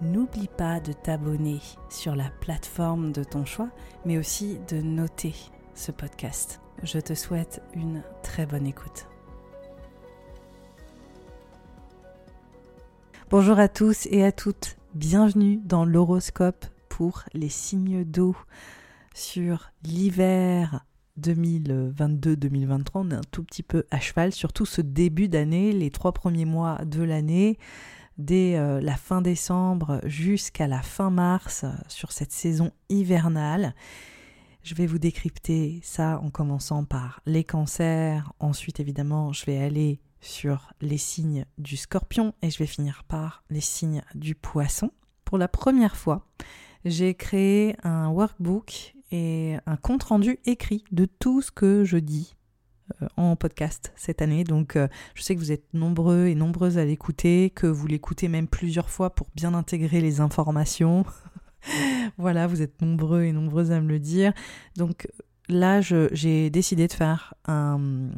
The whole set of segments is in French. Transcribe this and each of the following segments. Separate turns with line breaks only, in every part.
n'oublie pas de t'abonner sur la plateforme de ton choix, mais aussi de noter ce podcast. Je te souhaite une très bonne écoute. Bonjour à tous et à toutes, bienvenue dans l'horoscope pour les signes d'eau sur l'hiver 2022-2023, on est un tout petit peu à cheval, surtout ce début d'année, les trois premiers mois de l'année, dès euh, la fin décembre jusqu'à la fin mars, euh, sur cette saison hivernale. Je vais vous décrypter ça en commençant par les cancers, ensuite évidemment je vais aller sur les signes du scorpion et je vais finir par les signes du poisson. Pour la première fois, j'ai créé un workbook et un compte-rendu écrit de tout ce que je dis en podcast cette année. Donc euh, je sais que vous êtes nombreux et nombreuses à l'écouter, que vous l'écoutez même plusieurs fois pour bien intégrer les informations. voilà, vous êtes nombreux et nombreuses à me le dire. Donc là, j'ai décidé de faire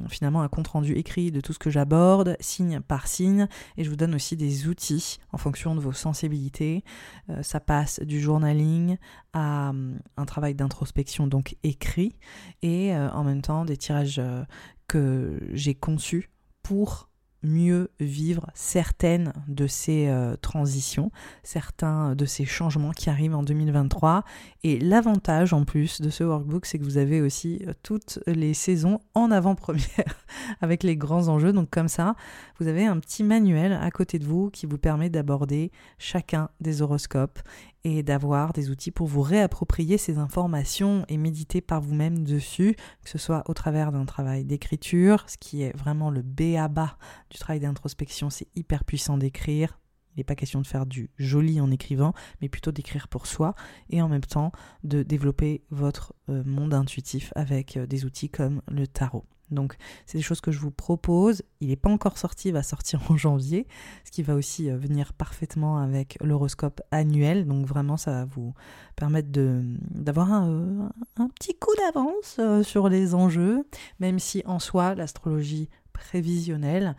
finalement un compte-rendu écrit de tout ce que j'aborde, signe par signe, et je vous donne aussi des outils en fonction de vos sensibilités. Euh, ça passe du journaling à hum, un travail d'introspection donc écrit, et euh, en même temps des tirages euh, que j'ai conçus pour mieux vivre certaines de ces euh, transitions, certains de ces changements qui arrivent en 2023. Et l'avantage en plus de ce workbook, c'est que vous avez aussi euh, toutes les saisons en avant-première avec les grands enjeux. Donc comme ça, vous avez un petit manuel à côté de vous qui vous permet d'aborder chacun des horoscopes et d'avoir des outils pour vous réapproprier ces informations et méditer par vous-même dessus, que ce soit au travers d'un travail d'écriture, ce qui est vraiment le B à bas du travail d'introspection, c'est hyper puissant d'écrire. Il n'est pas question de faire du joli en écrivant, mais plutôt d'écrire pour soi et en même temps de développer votre euh, monde intuitif avec euh, des outils comme le tarot. Donc c'est des choses que je vous propose. Il n'est pas encore sorti, il va sortir en janvier, ce qui va aussi euh, venir parfaitement avec l'horoscope annuel. Donc vraiment ça va vous permettre d'avoir un, petit coup d'avance sur les enjeux, même si en soi l'astrologie prévisionnelle,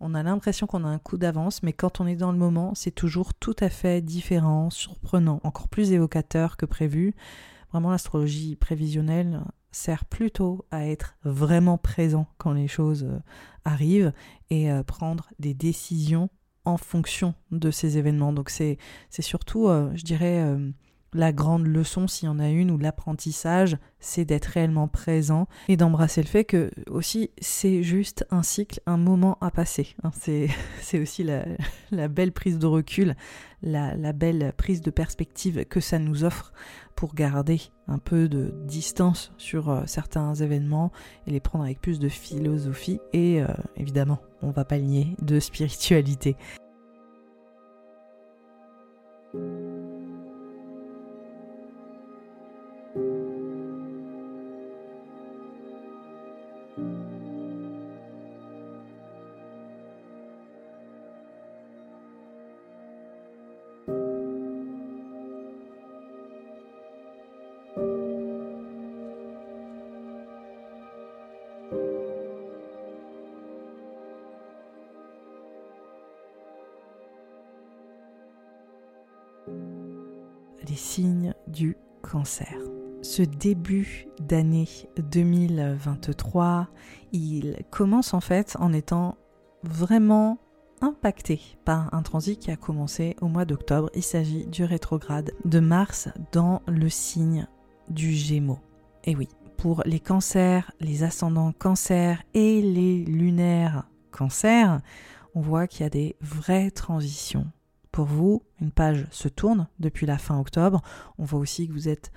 on a l'impression qu'on a un coup d'avance, mais quand on est dans le moment, c'est toujours tout à fait différent, surprenant, encore plus évocateur que prévu. Vraiment, l'astrologie prévisionnelle, sert plutôt à être vraiment présent quand les choses euh, arrivent et euh, prendre des décisions en fonction de ces événements. Donc c'est surtout, euh, je dirais, la grande leçon, s'il y en a une, ou l'apprentissage, c'est d'être réellement présent et d'embrasser le fait que aussi c'est juste un cycle, un moment à passer. Hein. c'est aussi la, belle prise de recul, la, belle prise de perspective que ça nous offre pour garder un peu de distance sur euh, certains événements et les prendre avec plus de philosophie et euh, évidemment, on va pas nier de spiritualité. Les signes du cancer. Ce début d'année 2023, il commence en fait en étant vraiment impacté par un transit qui a commencé au mois d'octobre. Il s'agit du rétrograde de Mars dans le signe du Gémeaux. Et oui, pour les cancers, les ascendants cancers et les lunaires cancers, on voit qu'il y a des vraies transitions. Pour vous, une page se tourne depuis la fin octobre. On voit aussi que vous êtes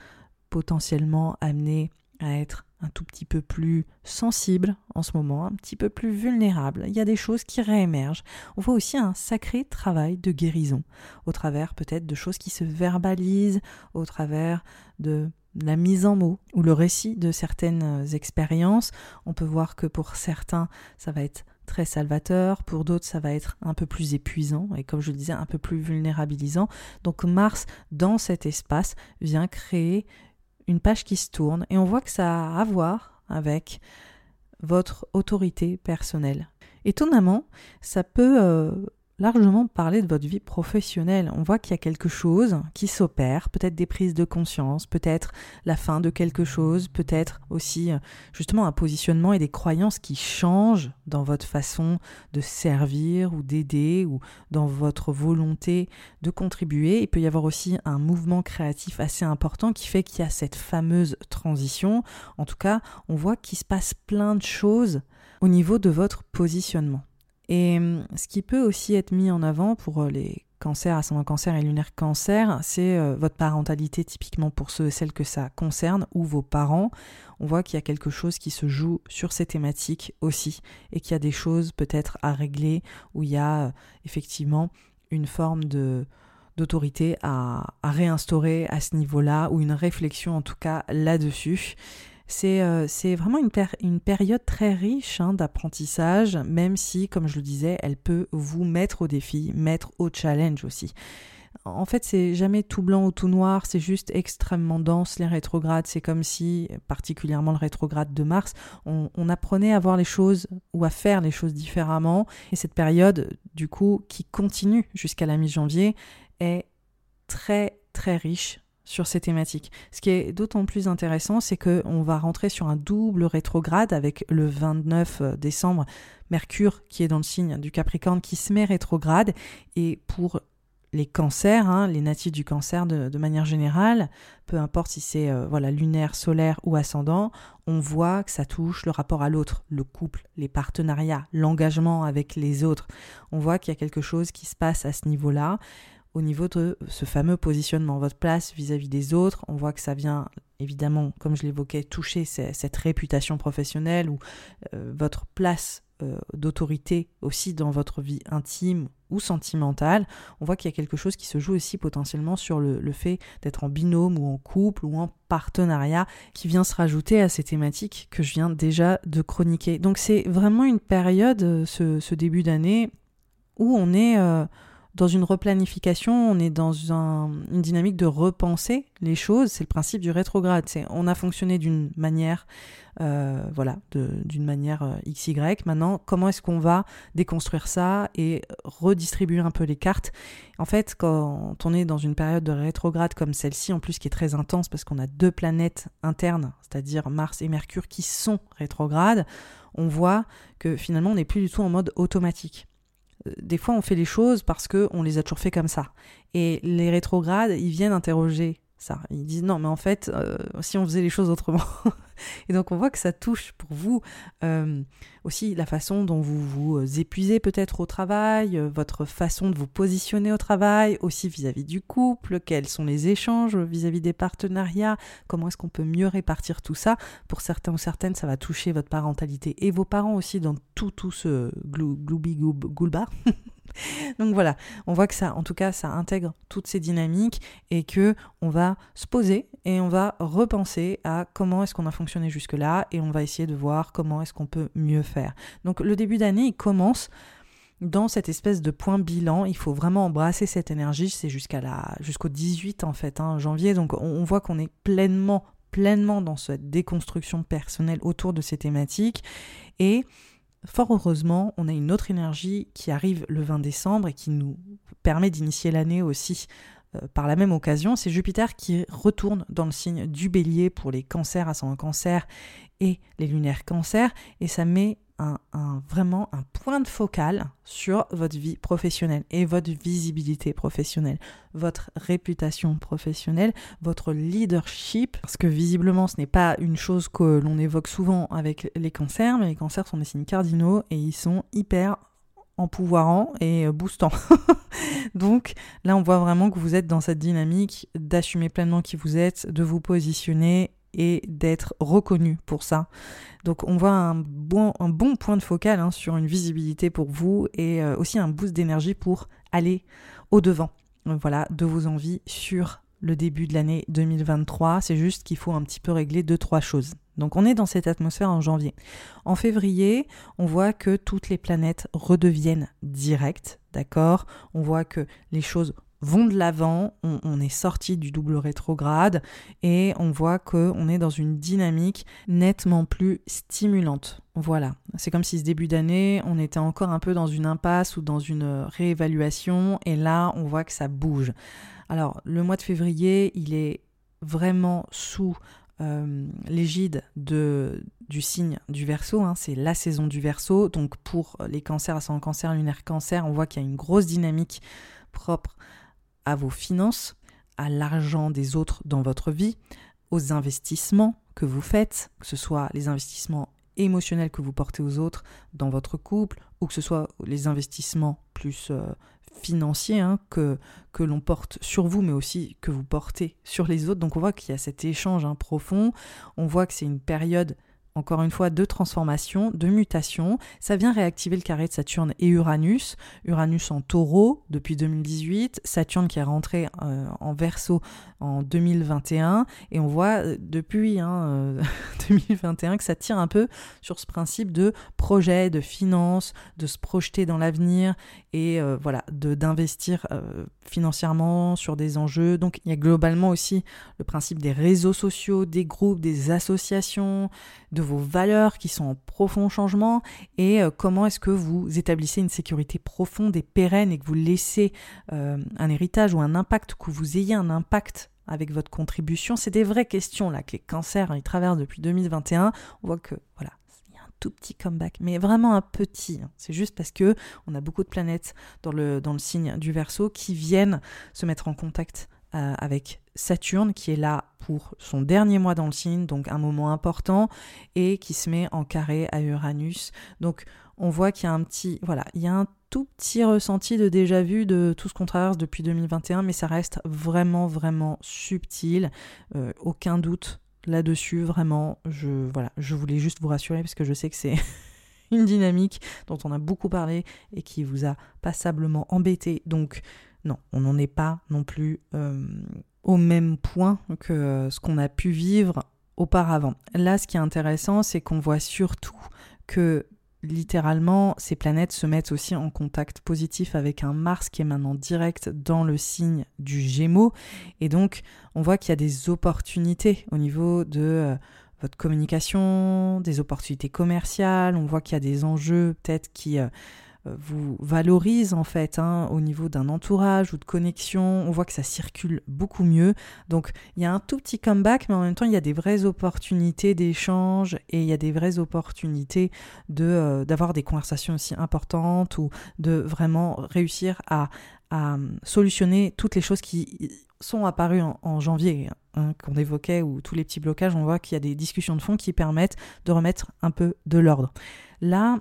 potentiellement amené à être un tout petit peu plus sensible en ce moment, un petit peu plus vulnérable. Il y a des choses qui réémergent. On voit aussi un sacré travail de guérison, au travers peut-être de choses qui se verbalisent, au travers de la mise en mots ou le récit de certaines expériences. On peut voir que pour certains, ça va être très salvateur, pour d'autres ça va être un peu plus épuisant et comme je le disais un peu plus vulnérabilisant. Donc Mars dans cet espace vient créer une page qui se tourne et on voit que ça a à voir avec votre autorité personnelle. Étonnamment, ça peut euh, largement parler de votre vie professionnelle. On voit qu'il y a quelque chose qui s'opère, peut-être des prises de conscience, peut-être la fin de quelque chose, peut-être aussi euh, justement un positionnement et des croyances qui changent dans votre façon de servir ou d'aider ou dans votre volonté de contribuer. Il peut y avoir aussi un mouvement créatif assez important qui fait qu'il y a cette fameuse transition. En tout cas, on voit qu'il se passe plein de choses au niveau de votre positionnement. Et hum, ce qui peut aussi être mis en avant pour euh, les cancers, ascendant cancer et lunaire cancer, c'est euh, votre parentalité typiquement pour ceux et celles que ça concerne ou vos parents. On voit qu'il y a quelque chose qui se joue sur ces thématiques aussi et qu'il y a des choses peut-être à régler où il y a euh, effectivement une forme d'autorité à réinstaurer à ce niveau-là ou une réflexion en tout cas là-dessus. Euh, c'est vraiment une, période très riche hein, d'apprentissage, même si, comme je le disais, elle peut vous mettre au défi, mettre au challenge aussi. En fait, c'est jamais tout blanc ou tout noir, c'est juste extrêmement dense les rétrogrades. C'est comme si, particulièrement le rétrograde de Mars, on, on, apprenait à voir les choses ou à faire les choses différemment. Et cette période, du coup, qui continue jusqu'à la mi-janvier, est très très riche sur ces thématiques. Ce qui est d'autant plus intéressant, c'est qu'on va rentrer sur un double rétrograde avec le 29 euh, décembre, Mercure qui est dans le signe du Capricorne qui se met rétrograde. Et pour les cancers, hein, les natifs du cancer de, manière générale, peu importe si c'est euh, voilà lunaire, solaire ou ascendant, on voit que ça touche le rapport à l'autre, le couple, les partenariats, l'engagement avec les autres. On voit qu'il y a quelque chose qui se passe à ce niveau-là au niveau de ce fameux positionnement, votre place vis-à-vis des autres. On voit que ça vient évidemment, comme je l'évoquais, toucher cette réputation professionnelle ou euh, votre place euh, d'autorité aussi dans votre vie intime ou sentimentale. On voit qu'il y a quelque chose qui se joue aussi potentiellement sur le, fait d'être en binôme ou en couple ou en partenariat qui vient se rajouter à ces thématiques que je viens déjà de chroniquer. Donc c'est vraiment une période, euh, ce début d'année, où on est dans une replanification, on est dans une dynamique de repenser les choses. C'est le principe du rétrograde. C'est on a fonctionné d'une manière, euh, voilà, d'une manière euh, XY. Maintenant, comment est-ce qu'on va déconstruire ça et redistribuer un peu les cartes? En fait, quand on est dans une période de rétrograde comme celle-ci, en plus qui est très intense parce qu'on a deux planètes internes, c'est-à-dire Mars et Mercure, qui sont rétrogrades, on voit que finalement on n'est plus du tout en mode automatique. Des fois on fait les choses parce qu'on les a toujours fait comme ça. Et les rétrogrades, ils viennent interroger Ils disent non, mais en fait, euh, si on faisait les choses autrement. et donc on voit que ça touche pour vous euh, aussi la façon dont vous vous épuisez peut-être au travail, votre façon de vous positionner au travail, aussi vis-à-vis du couple, quels sont les échanges vis-à-vis des partenariats, comment est-ce qu'on peut mieux répartir tout ça. Pour certains ou certaines, ça va toucher votre parentalité et vos parents aussi dans tout, tout ce gloubi goulba. Donc voilà, on voit que ça, en tout cas, ça intègre toutes ces dynamiques et que on va se poser et on va repenser à comment est-ce qu'on a fonctionné jusque-là et on va essayer de voir comment est-ce qu'on peut mieux faire. Donc le début d'année, il commence dans cette espèce de point bilan, il faut vraiment embrasser cette énergie, c'est jusqu'à la jusqu'au 18 en fait, hein, janvier, donc on voit qu'on est pleinement, pleinement dans cette déconstruction personnelle autour de ces thématiques. Et Fort heureusement, on a une autre énergie qui arrive le 20 décembre et qui nous permet d'initier l'année aussi euh, par la même occasion. C'est Jupiter qui retourne dans le signe du bélier pour les cancers son cancer les lunaires cancer, et ça met un, vraiment un point de focal sur votre vie professionnelle et votre visibilité professionnelle, votre réputation professionnelle, votre leadership, parce que visiblement ce n'est pas une chose que l'on évoque souvent avec les cancers, mais les cancers sont des signes cardinaux et ils sont hyper empouvoirants et boostants. Donc là, on voit vraiment que vous êtes dans cette dynamique d'assumer pleinement qui vous êtes, de vous positionner et d'être reconnu pour ça. Donc on voit un bon, point de focal hein, sur une visibilité pour vous et euh, aussi un boost d'énergie pour aller au-devant voilà, de vos envies sur le début de l'année 2023. C'est juste qu'il faut un petit peu régler deux, trois choses. Donc on est dans cette atmosphère en janvier. En février, on voit que toutes les planètes redeviennent directes, d'accord? On voit que les choses vont de l'avant, on, est sorti du double rétrograde et on voit qu'on est dans une dynamique nettement plus stimulante. Voilà, c'est comme si ce début d'année, on était encore un peu dans une impasse ou dans une réévaluation et là, on voit que ça bouge. Alors, le mois de février, il est vraiment sous euh, l'égide de, du signe du verso, hein, c'est la saison du verso. Donc pour les cancers, ascendant cancer, lunaire cancer, on voit qu'il y a une grosse dynamique propre à vos finances, à l'argent des autres dans votre vie, aux investissements que vous faites, que ce soit les investissements émotionnels que vous portez aux autres dans votre couple, ou que ce soit les investissements plus euh, financiers hein, que, que l'on porte sur vous, mais aussi que vous portez sur les autres. Donc on voit qu'il y a cet échange hein, profond, on voit que c'est une période encore une fois, de transformation, de mutation. Ça vient réactiver le carré de Saturne et Uranus. Uranus en taureau depuis 2018, Saturne qui est rentré euh, en verso en 2021. Et on voit euh, depuis 2021 hein, euh, que ça tire un peu sur ce principe de projet, de finance, de se projeter dans l'avenir et voilà, d'investir financièrement sur des enjeux. Donc il y a globalement aussi le principe des réseaux sociaux, des groupes, des associations, de vos valeurs qui sont en profond changement et euh, comment est-ce que vous établissez une sécurité profonde et pérenne et que vous laissez euh, un héritage ou un impact, que vous ayez un impact avec votre contribution? C'est des vraies questions là que les cancers ils traversent depuis 2021. On voit que voilà, il y a un tout petit comeback, mais vraiment un petit. Hein. C'est juste parce que on a beaucoup de planètes dans le, signe du Verseau qui viennent se mettre en contact euh, avec Saturne qui est là pour son dernier mois dans le signe, donc un moment important, et qui se met en carré à Uranus. Donc on voit qu'il y a un petit, voilà, il y a un tout petit ressenti de déjà vu de tout ce qu'on traverse depuis 2021, mais ça reste vraiment, vraiment subtil. Euh, aucun doute là-dessus, vraiment. Je, voilà, je voulais juste vous rassurer parce que je sais que c'est une dynamique dont on a beaucoup parlé et qui vous a passablement embêté. Donc, non, on n'en est pas non plus euh, au même point que ce qu'on a pu vivre auparavant. Là, ce qui est intéressant, c'est qu'on voit surtout que littéralement, ces planètes se mettent aussi en contact positif avec un Mars qui est maintenant direct dans le signe du Gémeaux. Et donc, on voit qu'il y a des opportunités au niveau de euh, votre communication, des opportunités commerciales. On voit qu'il y a des enjeux peut-être qui... Euh, euh, vous valorise en fait hein, au niveau d'un entourage ou de connexion. On voit que ça circule beaucoup mieux. Donc il y a un tout petit comeback, mais en même temps il y a des vraies opportunités d'échange et il y a des vraies opportunités de euh, d'avoir des conversations aussi importantes ou de vraiment réussir à, à solutionner toutes les choses qui sont apparues en, janvier, hein, qu'on évoquait, ou tous les petits blocages, on voit qu'il y a des discussions de fond qui permettent de remettre un peu de l'ordre. Là,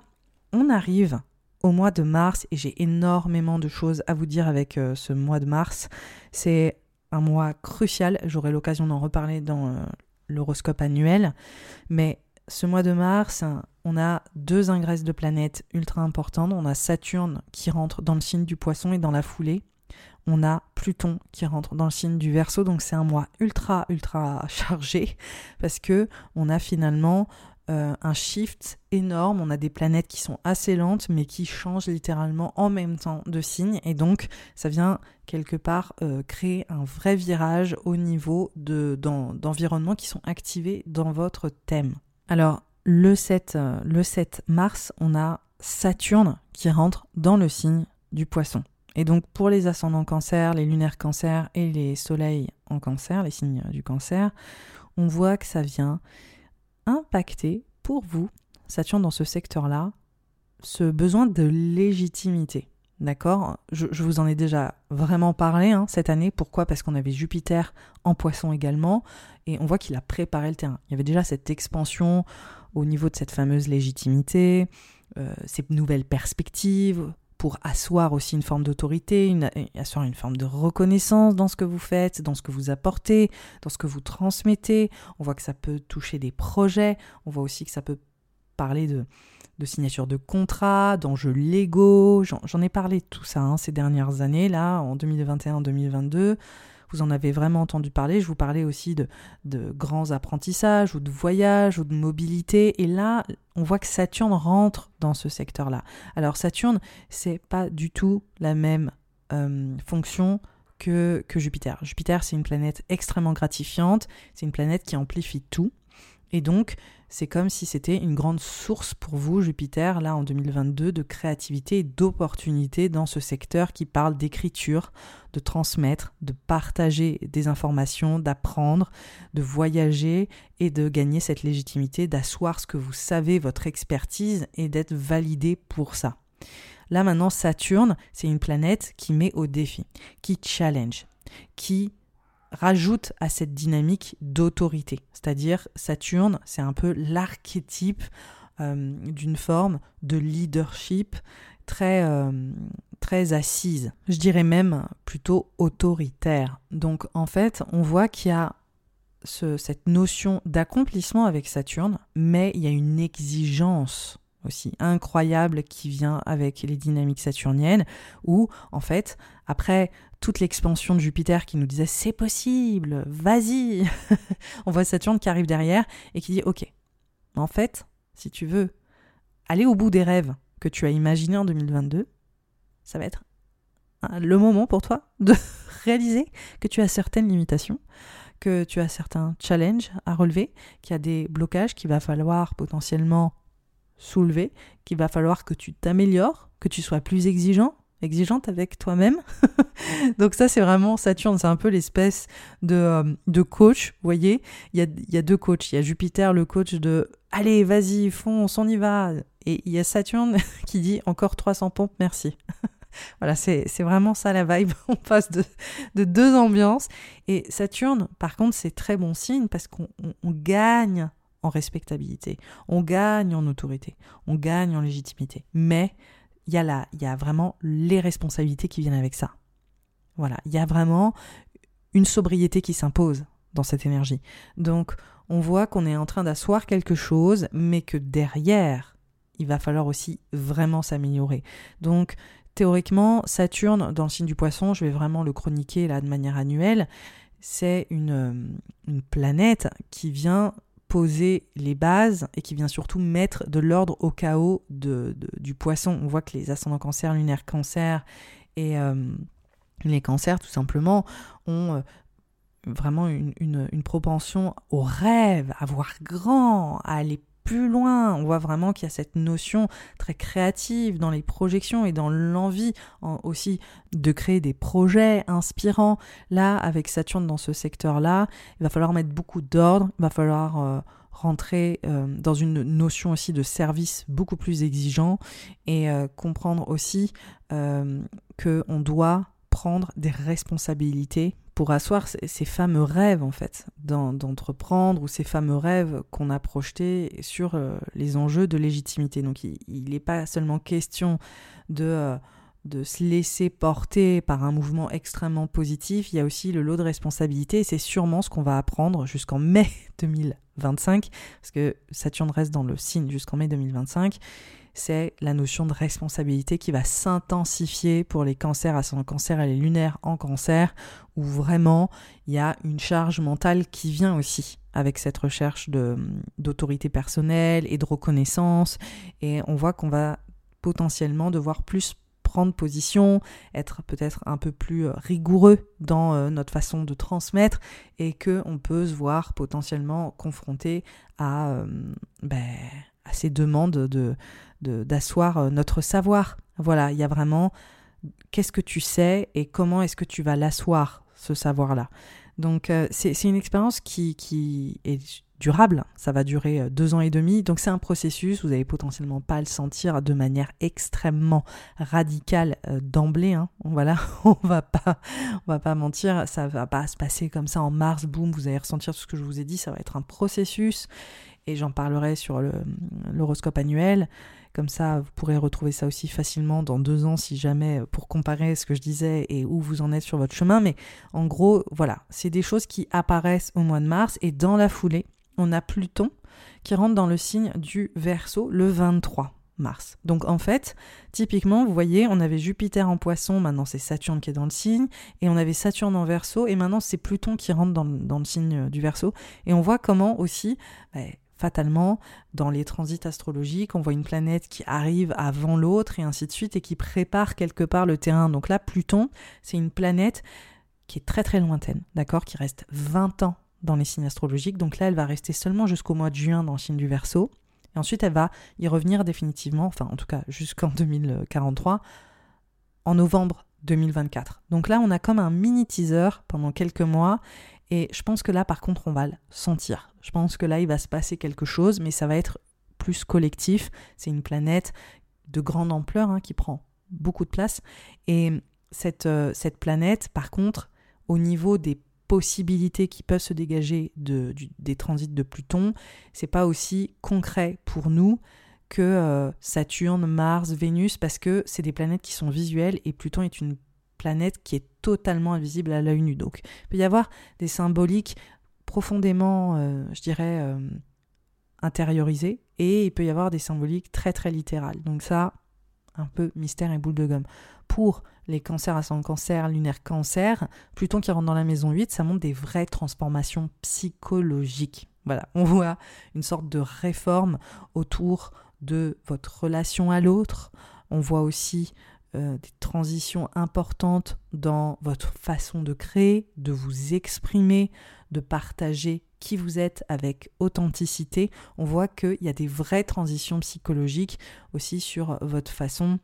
on arrive au mois de mars et j'ai énormément de choses à vous dire avec euh, ce mois de mars. C'est un mois crucial, j'aurai l'occasion d'en reparler dans euh, l'horoscope annuel, mais ce mois de mars, on a deux ingresses de planètes ultra importantes. On a Saturne qui rentre dans le signe du poisson et dans la foulée. On a Pluton qui rentre dans le signe du Verseau, donc c'est un mois ultra ultra chargé parce que on a finalement euh, un shift énorme. On a des planètes qui sont assez lentes, mais qui changent littéralement en même temps de signe. Et donc, ça vient quelque part euh, créer un vrai virage au niveau d'environnements qui sont activés dans votre thème. Alors, le 7, euh, le 7 mars, on a Saturne qui rentre dans le signe du poisson. Et donc pour les ascendants cancer, les lunaires cancer et les soleils en cancer, les signes du cancer, on voit que ça vient impacter pour vous, Saturne dans ce secteur-là, ce besoin de légitimité. D'accord? Je, vous en ai déjà vraiment parlé hein, cette année. Pourquoi? Parce qu'on avait Jupiter en poisson également. Et on voit qu'il a préparé le terrain. Il y avait déjà cette expansion au niveau de cette fameuse légitimité, euh, ces nouvelles perspectives, pour asseoir aussi une forme d'autorité, asseoir une forme de reconnaissance dans ce que vous faites, dans ce que vous apportez, dans ce que vous transmettez. On voit que ça peut toucher des projets, on voit aussi que ça peut parler de, de signature de contrats, d'enjeux légaux. J'en ai parlé de tout ça hein, ces dernières années, là, en 2021-2022. Vous en avez vraiment entendu parler. Je vous parlais aussi de, de grands apprentissages ou de voyages ou de mobilité. Et là, on voit que Saturne rentre dans ce secteur-là. Alors Saturne, c'est pas du tout la même euh, fonction que, que Jupiter. Jupiter, c'est une planète extrêmement gratifiante. C'est une planète qui amplifie tout. Et donc, c'est comme si c'était une grande source pour vous, Jupiter, là en 2022, de créativité et d'opportunité dans ce secteur qui parle d'écriture, de transmettre, de partager des informations, d'apprendre, de voyager et de gagner cette légitimité, d'asseoir ce que vous savez, votre expertise et d'être validé pour ça. Là maintenant, Saturne, c'est une planète qui met au défi, qui challenge, qui rajoute à cette dynamique d'autorité. C'est-à-dire Saturne, c'est un peu l'archétype euh, d'une forme de leadership très, euh, très assise, je dirais même plutôt autoritaire. Donc en fait, on voit qu'il y a cette notion d'accomplissement avec Saturne, mais il y a une exigence aussi incroyable qui vient avec les dynamiques saturniennes, où en fait, après toute l'expansion de Jupiter qui nous disait c'est possible, vas-y, on voit Saturne qui arrive derrière et qui dit ok, en fait, si tu veux aller au bout des rêves que tu as imaginés en 2022, ça va être le moment pour toi de réaliser que tu as certaines limitations, que tu as certains challenges à relever, qu'il y a des blocages qu'il va falloir potentiellement soulever, qu'il va falloir que tu t'améliores, que tu sois plus exigeant, exigeante avec toi-même. Donc ça, c'est vraiment Saturne, c'est un peu l'espèce de, euh, coach, vous voyez. Il y a, y a deux coachs. Il y a Jupiter, le coach de « Allez, vas-y, fonce, on y va ». Et il y a Saturne qui dit « Encore 300 pompes, merci ». Voilà, c'est vraiment ça la vibe. On passe de, de, deux ambiances. Et Saturne, par contre, c'est très bon signe parce qu'on gagne en respectabilité, on gagne en autorité, on gagne en légitimité. Mais il y, a la, il y a vraiment les responsabilités qui viennent avec ça. Voilà, il y a vraiment une sobriété qui s'impose dans cette énergie. Donc, on voit qu'on est en train d'asseoir quelque chose, mais que derrière, il va falloir aussi vraiment s'améliorer. Donc, théoriquement, Saturne, dans le signe du poisson, je vais vraiment le chroniquer là de manière annuelle, c'est une, une planète qui vient poser les bases et qui vient surtout mettre de l'ordre au chaos de, du poisson. On voit que les ascendants cancer, lunaire cancer et euh, les cancers tout simplement ont euh, vraiment une, une, une, propension au rêve, à voir grand, à aller plus loin. On voit vraiment qu'il y a cette notion très créative dans les projections et dans l'envie aussi de créer des projets inspirants. Là, avec Saturne dans ce secteur-là, il va falloir mettre beaucoup d'ordre, il va falloir euh, rentrer euh, dans une notion aussi de service beaucoup plus exigeant et euh, comprendre aussi qu'on doit prendre des responsabilités pour asseoir ces, fameux rêves en fait d'entreprendre ou ces fameux rêves qu'on a projetés sur euh, les enjeux de légitimité. Donc il n'est pas seulement question de, euh, de se laisser porter par un mouvement extrêmement positif, il y a aussi le lot de responsabilité et c'est sûrement ce qu'on va apprendre jusqu'en mai 2025 parce que Saturne reste dans le signe jusqu'en mai 2025 c'est la notion de responsabilité qui va s'intensifier pour les cancers à son cancer et les lunaires en cancer, où vraiment il y a une charge mentale qui vient aussi avec cette recherche d'autorité personnelle et de reconnaissance. Et on voit qu'on va potentiellement devoir plus prendre position, être peut-être un peu plus euh, rigoureux dans euh, notre façon de transmettre et que on peut se voir potentiellement confronté à, euh, ben, ces demandes de d'asseoir euh, notre savoir. Voilà, il y a vraiment qu'est-ce que tu sais et comment est-ce que tu vas l'asseoir, ce savoir-là. Donc euh, c'est une expérience qui, qui est durable, ça va durer deux ans et demi, donc c'est un processus, vous n'allez potentiellement pas le sentir de manière extrêmement radicale d'emblée, hein. voilà, on va pas, on va pas mentir, ça va pas se passer comme ça en mars, boum, vous allez ressentir tout ce que je vous ai dit, ça va être un processus, et j'en parlerai sur l'horoscope annuel. Comme ça, vous pourrez retrouver ça aussi facilement dans deux ans si jamais, pour comparer ce que je disais et où vous en êtes sur votre chemin. Mais en gros, voilà, c'est des choses qui apparaissent au mois de mars et dans la foulée, on a Pluton qui rentre dans le signe du Verseau le 23 mars. Donc en fait, typiquement, vous voyez, on avait Jupiter en poisson, maintenant c'est Saturne qui est dans le signe, et on avait Saturne en verso, et maintenant c'est Pluton qui rentre dans, le signe du verso. Et on voit comment aussi, bah, fatalement, dans les transits astrologiques, on voit une planète qui arrive avant l'autre et ainsi de suite et qui prépare quelque part le terrain. Donc là, Pluton, c'est une planète qui est très très lointaine, d'accord, qui reste 20 ans dans les signes astrologiques. Donc là, elle va rester seulement jusqu'au mois de juin dans le signe du Verseau. Et ensuite, elle va y revenir définitivement, enfin en tout cas jusqu'en 2043, en novembre 2024. Donc là, on a comme un mini teaser pendant quelques mois et je pense que là, par contre, on va le sentir. Je pense que là, il va se passer quelque chose, mais ça va être plus collectif. C'est une planète de grande ampleur hein, qui prend beaucoup de place. Et cette, euh, cette planète, par contre, au niveau des possibilités qui peuvent se dégager de, des transits de Pluton, c'est pas aussi concret pour nous que euh, Saturne, Mars, Vénus, parce que c'est des planètes qui sont visuelles et Pluton est une planète qui est totalement invisible à l'œil nu. Donc il peut y avoir des symboliques profondément, euh, je dirais, euh, intériorisées, et il peut y avoir des symboliques très très littérales. Donc ça, un peu mystère et boule de gomme. Pour les cancers à son cancer, lunaire cancer, Pluton qui rentre dans la maison 8, ça montre des vraies transformations psychologiques. Voilà, on voit une sorte de réforme autour de votre relation à l'autre. On voit aussi euh, des transitions importantes dans votre façon de créer, de vous exprimer, de partager qui vous êtes avec authenticité. On voit qu'il y a des vraies transitions psychologiques aussi sur votre façon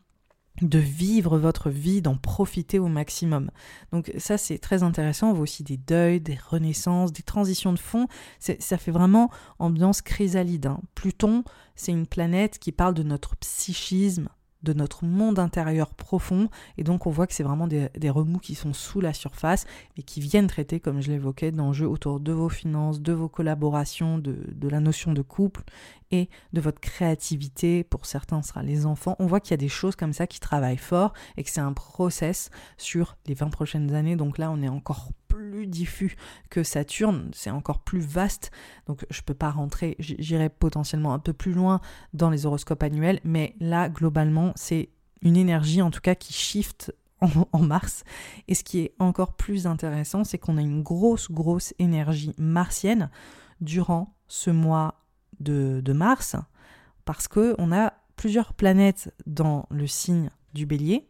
de vivre votre vie, d'en profiter au maximum. Donc ça c'est très intéressant, on voit aussi des deuils, des renaissances, des transitions de fond, ça fait vraiment ambiance chrysalide. Hein. Pluton, c'est une planète qui parle de notre psychisme, de notre monde intérieur profond. Et donc on voit que c'est vraiment des, remous qui sont sous la surface, mais qui viennent traiter, comme je l'évoquais, d'enjeux autour de vos finances, de vos collaborations, de, de, la notion de couple et de votre créativité. Pour certains, ce sera les enfants. On voit qu'il y a des choses comme ça qui travaillent fort et que c'est un process sur les 20 prochaines années. Donc là, on est encore plus diffus que Saturne, c'est encore plus vaste, donc je peux pas rentrer, j'irai potentiellement un peu plus loin dans les horoscopes annuels, mais là globalement c'est une énergie en tout cas qui shift en, Mars. Et ce qui est encore plus intéressant, c'est qu'on a une grosse, grosse énergie martienne durant ce mois de, de Mars, parce qu'on a plusieurs planètes dans le signe du bélier,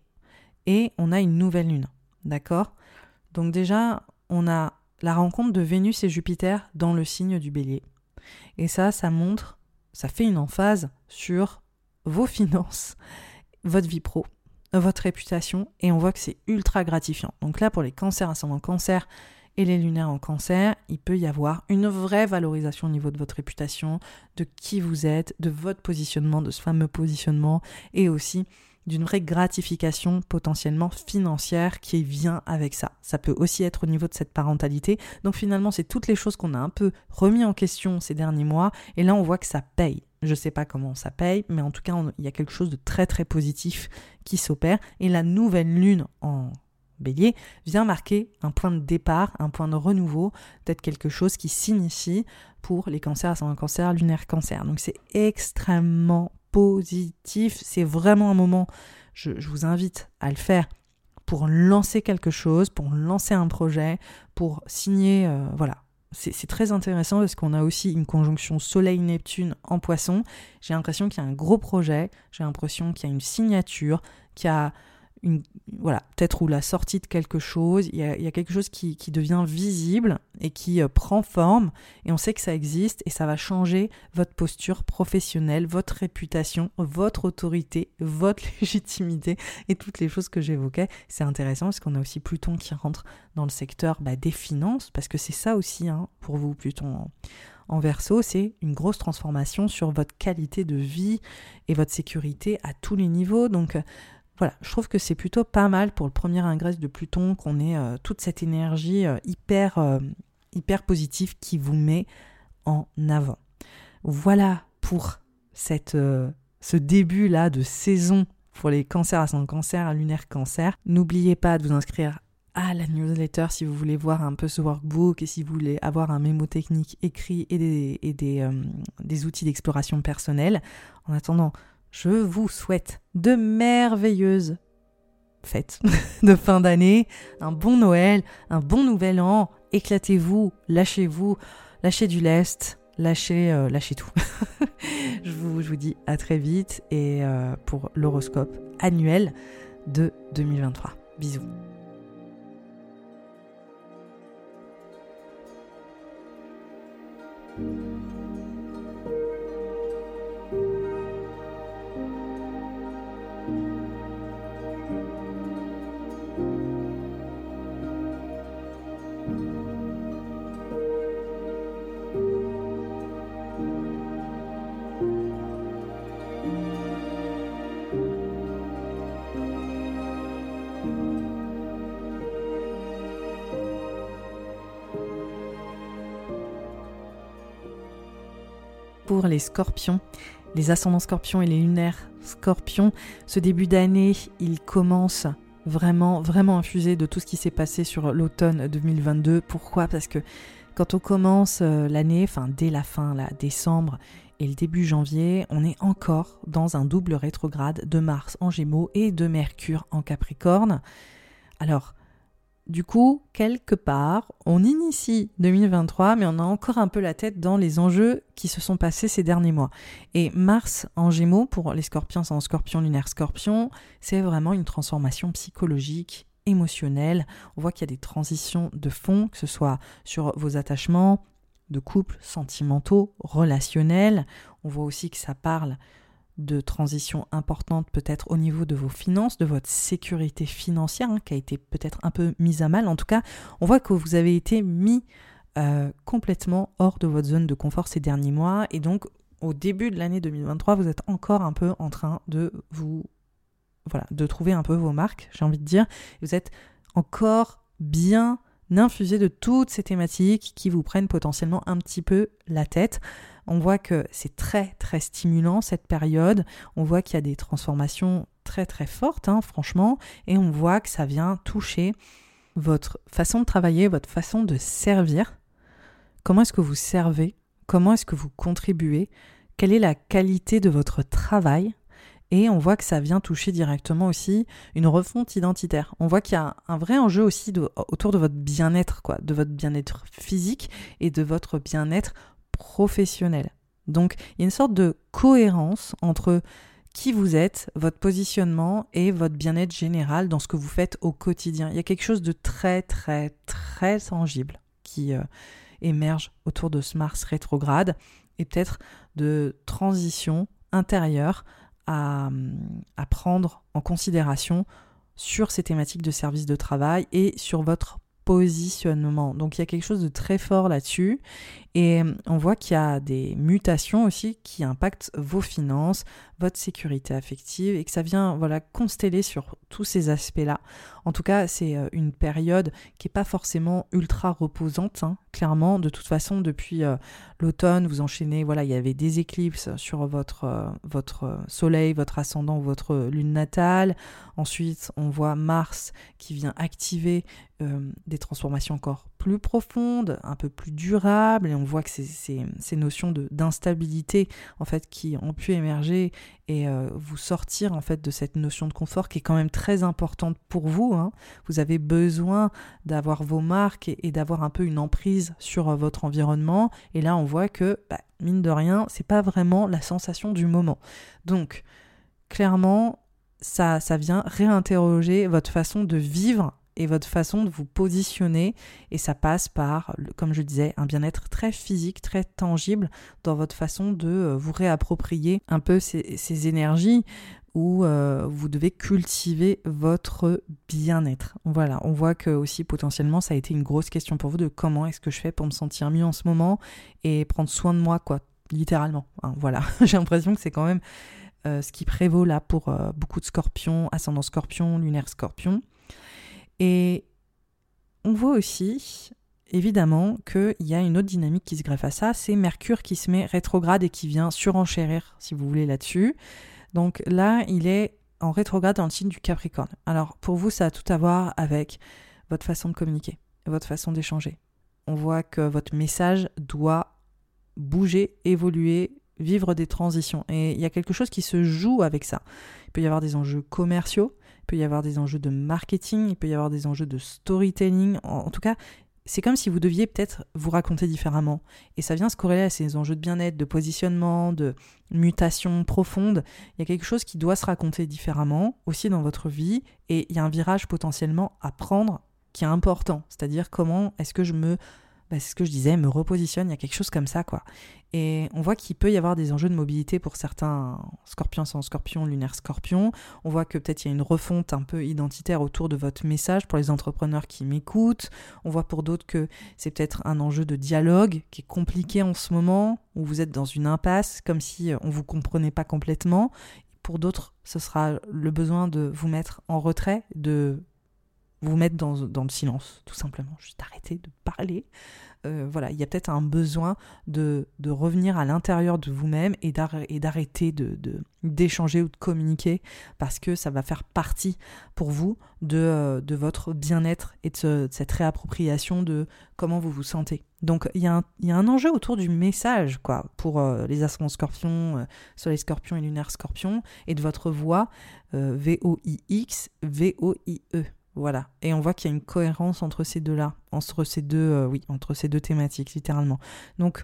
et on a une nouvelle lune. D'accord? Donc déjà, on a la rencontre de Vénus et Jupiter dans le signe du bélier. Et ça, ça montre, ça fait une emphase sur vos finances, votre vie pro, votre réputation, et on voit que c'est ultra gratifiant. Donc là, pour les cancers ascendant cancer et les lunaires en cancer, il peut y avoir une vraie valorisation au niveau de votre réputation, de qui vous êtes, de votre positionnement, de ce fameux positionnement, et aussi d'une vraie gratification potentiellement financière qui vient avec ça. Ça peut aussi être au niveau de cette parentalité. Donc finalement, c'est toutes les choses qu'on a un peu remis en question ces derniers mois. Et là, on voit que ça paye. Je ne sais pas comment ça paye, mais en tout cas, il y a quelque chose de très très positif qui s'opère. Et la nouvelle lune en bélier vient marquer un point de départ, un point de renouveau, peut-être quelque chose qui signifie pour les cancers un cancer, lunaire cancer. Donc c'est extrêmement positif. C'est vraiment un moment, je, vous invite à le faire pour lancer quelque chose, pour lancer un projet, pour signer, euh, voilà. C'est très intéressant parce qu'on a aussi une conjonction Soleil-Neptune en poisson. J'ai l'impression qu'il y a un gros projet, j'ai l'impression qu'il y a une signature, qu'il y a voilà, peut-être ou la sortie de quelque chose, il y a, quelque chose qui, devient visible et qui euh, prend forme, et on sait que ça existe, et ça va changer votre posture professionnelle, votre réputation, votre autorité, votre légitimité, et toutes les choses que j'évoquais. C'est intéressant parce qu'on a aussi Pluton qui rentre dans le secteur bah, des finances, parce que c'est ça aussi, hein, pour vous, Pluton en verso, c'est une grosse transformation sur votre qualité de vie et votre sécurité à tous les niveaux. Donc voilà, je trouve que c'est plutôt pas mal pour le premier ingress de Pluton qu'on ait euh, toute cette énergie euh, hyper, euh, hyper positive qui vous met en avant. Voilà pour cette, ce début-là de saison pour les cancers à son cancer, à lunaire cancer. N'oubliez pas de vous inscrire à la newsletter si vous voulez voir un peu ce workbook et si vous voulez avoir un mémo technique écrit et des outils d'exploration personnelle. En attendant, je vous souhaite de merveilleuses fêtes de fin d'année, un bon Noël, un bon nouvel an, éclatez-vous, lâchez-vous, lâchez du lest, lâchez, euh, tout. je, vous, je, vous, dis à très vite et euh, pour l'horoscope annuel de 2023. Bisous. Les scorpions, les ascendants scorpions et les lunaires scorpions. Ce début d'année, il commence vraiment, vraiment infusé de tout ce qui s'est passé sur l'automne 2022. Pourquoi? Parce que quand on commence euh, l'année, enfin dès la fin, là, décembre et le début janvier, on est encore dans un double rétrograde de Mars en Gémeaux et de Mercure en Capricorne. Alors, du coup, quelque part, on initie 2023, mais on a encore un peu la tête dans les enjeux qui se sont passés ces derniers mois. Et Mars en Gémeaux, pour les scorpions en scorpion lunaire scorpion, c'est vraiment une transformation psychologique, émotionnelle. On voit qu'il y a des transitions de fond, que ce soit sur vos attachements, de couple, sentimentaux, relationnels. On voit aussi que ça parle de transition importante peut-être au niveau de vos finances, de votre sécurité financière, hein, qui a été peut-être un peu mise à mal. En tout cas, on voit que vous avez été mis euh, complètement hors de votre zone de confort ces derniers mois. Et donc, au début de l'année 2023, vous êtes encore un peu en train de vous... Voilà, de trouver un peu vos marques, j'ai envie de dire. Vous êtes encore bien infusé de toutes ces thématiques qui vous prennent potentiellement un petit peu la tête. On voit que c'est très très stimulant cette période. On voit qu'il y a des transformations très très fortes, hein, franchement, et on voit que ça vient toucher votre façon de travailler, votre façon de servir. Comment est-ce que vous servez? Comment est-ce que vous contribuez? Quelle est la qualité de votre travail? Et on voit que ça vient toucher directement aussi une refonte identitaire. On voit qu'il y a un vrai enjeu aussi autour de votre bien-être, de votre bien-être physique et de votre bien-être professionnel. Donc il y a une sorte de cohérence entre qui vous êtes, votre positionnement et votre bien-être général dans ce que vous faites au quotidien. Il y a quelque chose de très très très tangible qui euh, émerge autour de ce Mars rétrograde et peut-être de transition intérieure à, à prendre en considération sur ces thématiques de service de travail et sur votre positionnement. Donc il y a quelque chose de très fort là-dessus. Et euh, on voit qu'il y a des mutations aussi qui impactent vos finances, votre sécurité affective et que ça vient voilà consteller sur tous ces aspects-là. En tout cas, c'est euh, une période qui n'est pas forcément ultra reposante, hein, clairement. De toute façon, depuis euh, l'automne, vous enchaînez, voilà, il y avait des éclipses sur votre, soleil, votre ascendant, votre lune natale. Ensuite, on voit Mars qui vient activer des transformations encore plus profondes, un peu plus durables, et on voit que ces, ces, notions d'instabilité en fait qui ont pu émerger et euh, vous sortir en fait de cette notion de confort qui est quand même très importante pour vous. Hein. Vous avez besoin d'avoir vos marques et, d'avoir un peu une emprise sur euh, votre environnement. Et là, on voit que bah, mine de rien, c'est pas vraiment la sensation du moment. Donc, clairement, ça, ça vient réinterroger votre façon de vivre et votre façon de vous positionner. Et ça passe par, comme je disais, un bien-être très physique, très tangible dans votre façon de euh, vous réapproprier un peu ces, énergies où euh, vous devez cultiver votre bien-être. Voilà, on voit que aussi potentiellement ça a été une grosse question pour vous de comment est-ce que je fais pour me sentir mieux en ce moment et prendre soin de moi, quoi, littéralement. Hein, voilà, j'ai l'impression que c'est quand même euh, ce qui prévaut là pour beaucoup de scorpions, ascendant scorpion, lunaire scorpion. Et on voit aussi, évidemment, qu'il y a une autre dynamique qui se greffe à ça, c'est Mercure qui se met rétrograde et qui vient surenchérir, si vous voulez, là-dessus. Donc là, il est en rétrograde dans le signe du Capricorne. Alors pour vous, ça a tout à voir avec votre façon de communiquer, votre façon d'échanger. On voit que votre message doit bouger, évoluer, vivre des transitions. Et il y a quelque chose qui se joue avec ça. Il peut y avoir des enjeux commerciaux, peut y avoir des enjeux de marketing, il peut y avoir des enjeux de storytelling. En, tout cas, c'est comme si vous deviez peut-être vous raconter différemment. Et ça vient se corréler à ces enjeux de bien-être, de positionnement, de mutation profonde. Il y a quelque chose qui doit se raconter différemment aussi dans votre vie. Et il y a un virage potentiellement à prendre qui est important. C'est-à-dire comment est-ce que je me bah, c'est ce que je disais, me repositionne, il y a quelque chose comme ça, quoi. Et on voit qu'il peut y avoir des enjeux de mobilité pour certains scorpions sans scorpion, lunaire scorpion. On voit que peut-être il y a une refonte un peu identitaire autour de votre message pour les entrepreneurs qui m'écoutent. On voit pour d'autres que c'est peut-être un enjeu de dialogue qui est compliqué en ce moment, où vous êtes dans une impasse, comme si on ne vous comprenait pas complètement. Pour d'autres, ce sera le besoin de vous mettre en retrait, de vous mettre dans, le silence, tout simplement, juste arrêter de parler. Euh, voilà, il y a peut-être un besoin de, revenir à l'intérieur de vous-même et d'arrêter d'échanger ou de communiquer parce que ça va faire partie pour vous de, euh, votre bien-être et de, cette réappropriation de comment vous vous sentez. Donc il y, a un, enjeu autour du message quoi pour euh, les ascendants scorpions, soleil scorpion et lunaire scorpion et de votre voix V-O-I-X, V-O-I-E. Voilà. Et on voit qu'il y a une cohérence entre ces deux-là, entre ces deux, euh, oui, entre ces deux thématiques, littéralement. Donc,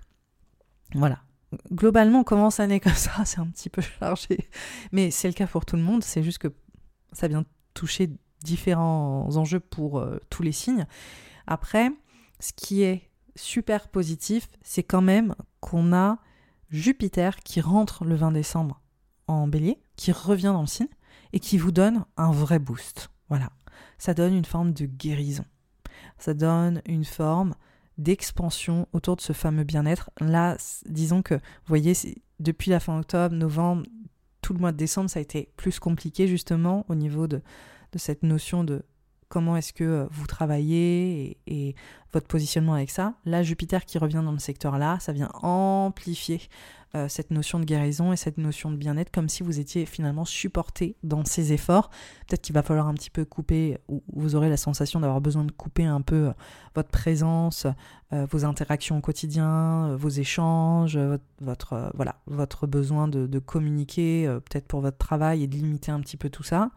voilà. Globalement, on commence l'année comme ça, c'est un petit peu chargé. Mais c'est le cas pour tout le monde, c'est juste que ça vient toucher différents enjeux pour euh, tous les signes. Après, ce qui est super positif, c'est quand même qu'on a Jupiter qui rentre le 20 décembre en bélier, qui revient dans le signe et qui vous donne un vrai boost. Voilà ça donne une forme de guérison. Ça donne une forme d'expansion autour de ce fameux bien-être. Là, disons que, vous voyez, depuis la fin octobre, novembre, tout le mois de décembre, ça a été plus compliqué justement au niveau de, de cette notion de comment est-ce que euh, vous travaillez et, votre positionnement avec ça. Là, Jupiter qui revient dans le secteur-là, ça vient amplifier euh, cette notion de guérison et cette notion de bien-être comme si vous étiez finalement supporté dans ces efforts. Peut-être qu'il va falloir un petit peu couper, ou vous aurez la sensation d'avoir besoin de couper un peu euh, votre présence, vos interactions au quotidien, vos échanges, votre, voilà, votre besoin de communiquer, peut-être pour votre travail et de limiter un petit peu tout ça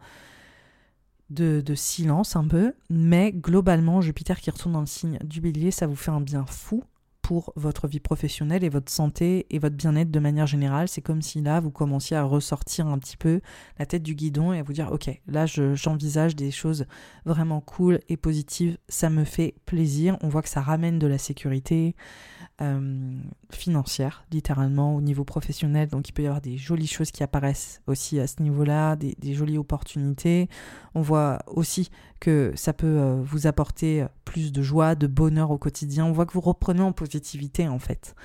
de, silence un peu, mais globalement, Jupiter qui retourne dans le signe du bélier, ça vous fait un bien fou pour votre vie professionnelle et votre santé et votre bien-être de manière générale. C'est comme si là, vous commenciez à ressortir un petit peu la tête du guidon et à vous dire, ok, là, j'envisage des choses vraiment cool et positives, ça me fait plaisir. On voit que ça ramène de la sécurité, euh, financière, littéralement, au niveau professionnel. Donc il peut y avoir des jolies choses qui apparaissent aussi à ce niveau-là, des, jolies opportunités. On voit aussi que ça peut euh, vous apporter plus de joie, de bonheur au quotidien. On voit que vous reprenez en positivité, en fait,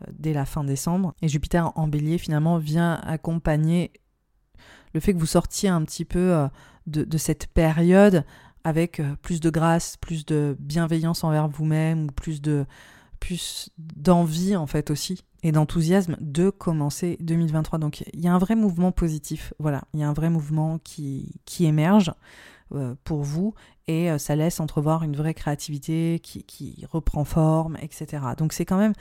euh, dès la fin décembre. Et Jupiter en bélier, finalement, vient accompagner le fait que vous sortiez un petit peu de cette période avec plus de grâce, plus de bienveillance envers vous-même, ou plus de plus d'envie en fait aussi et d'enthousiasme de commencer 2023. Donc il y a un vrai mouvement positif, voilà, il y a un vrai mouvement qui, qui émerge euh, pour vous et euh, ça laisse entrevoir une vraie créativité qui, qui reprend forme, etc. Donc c'est quand même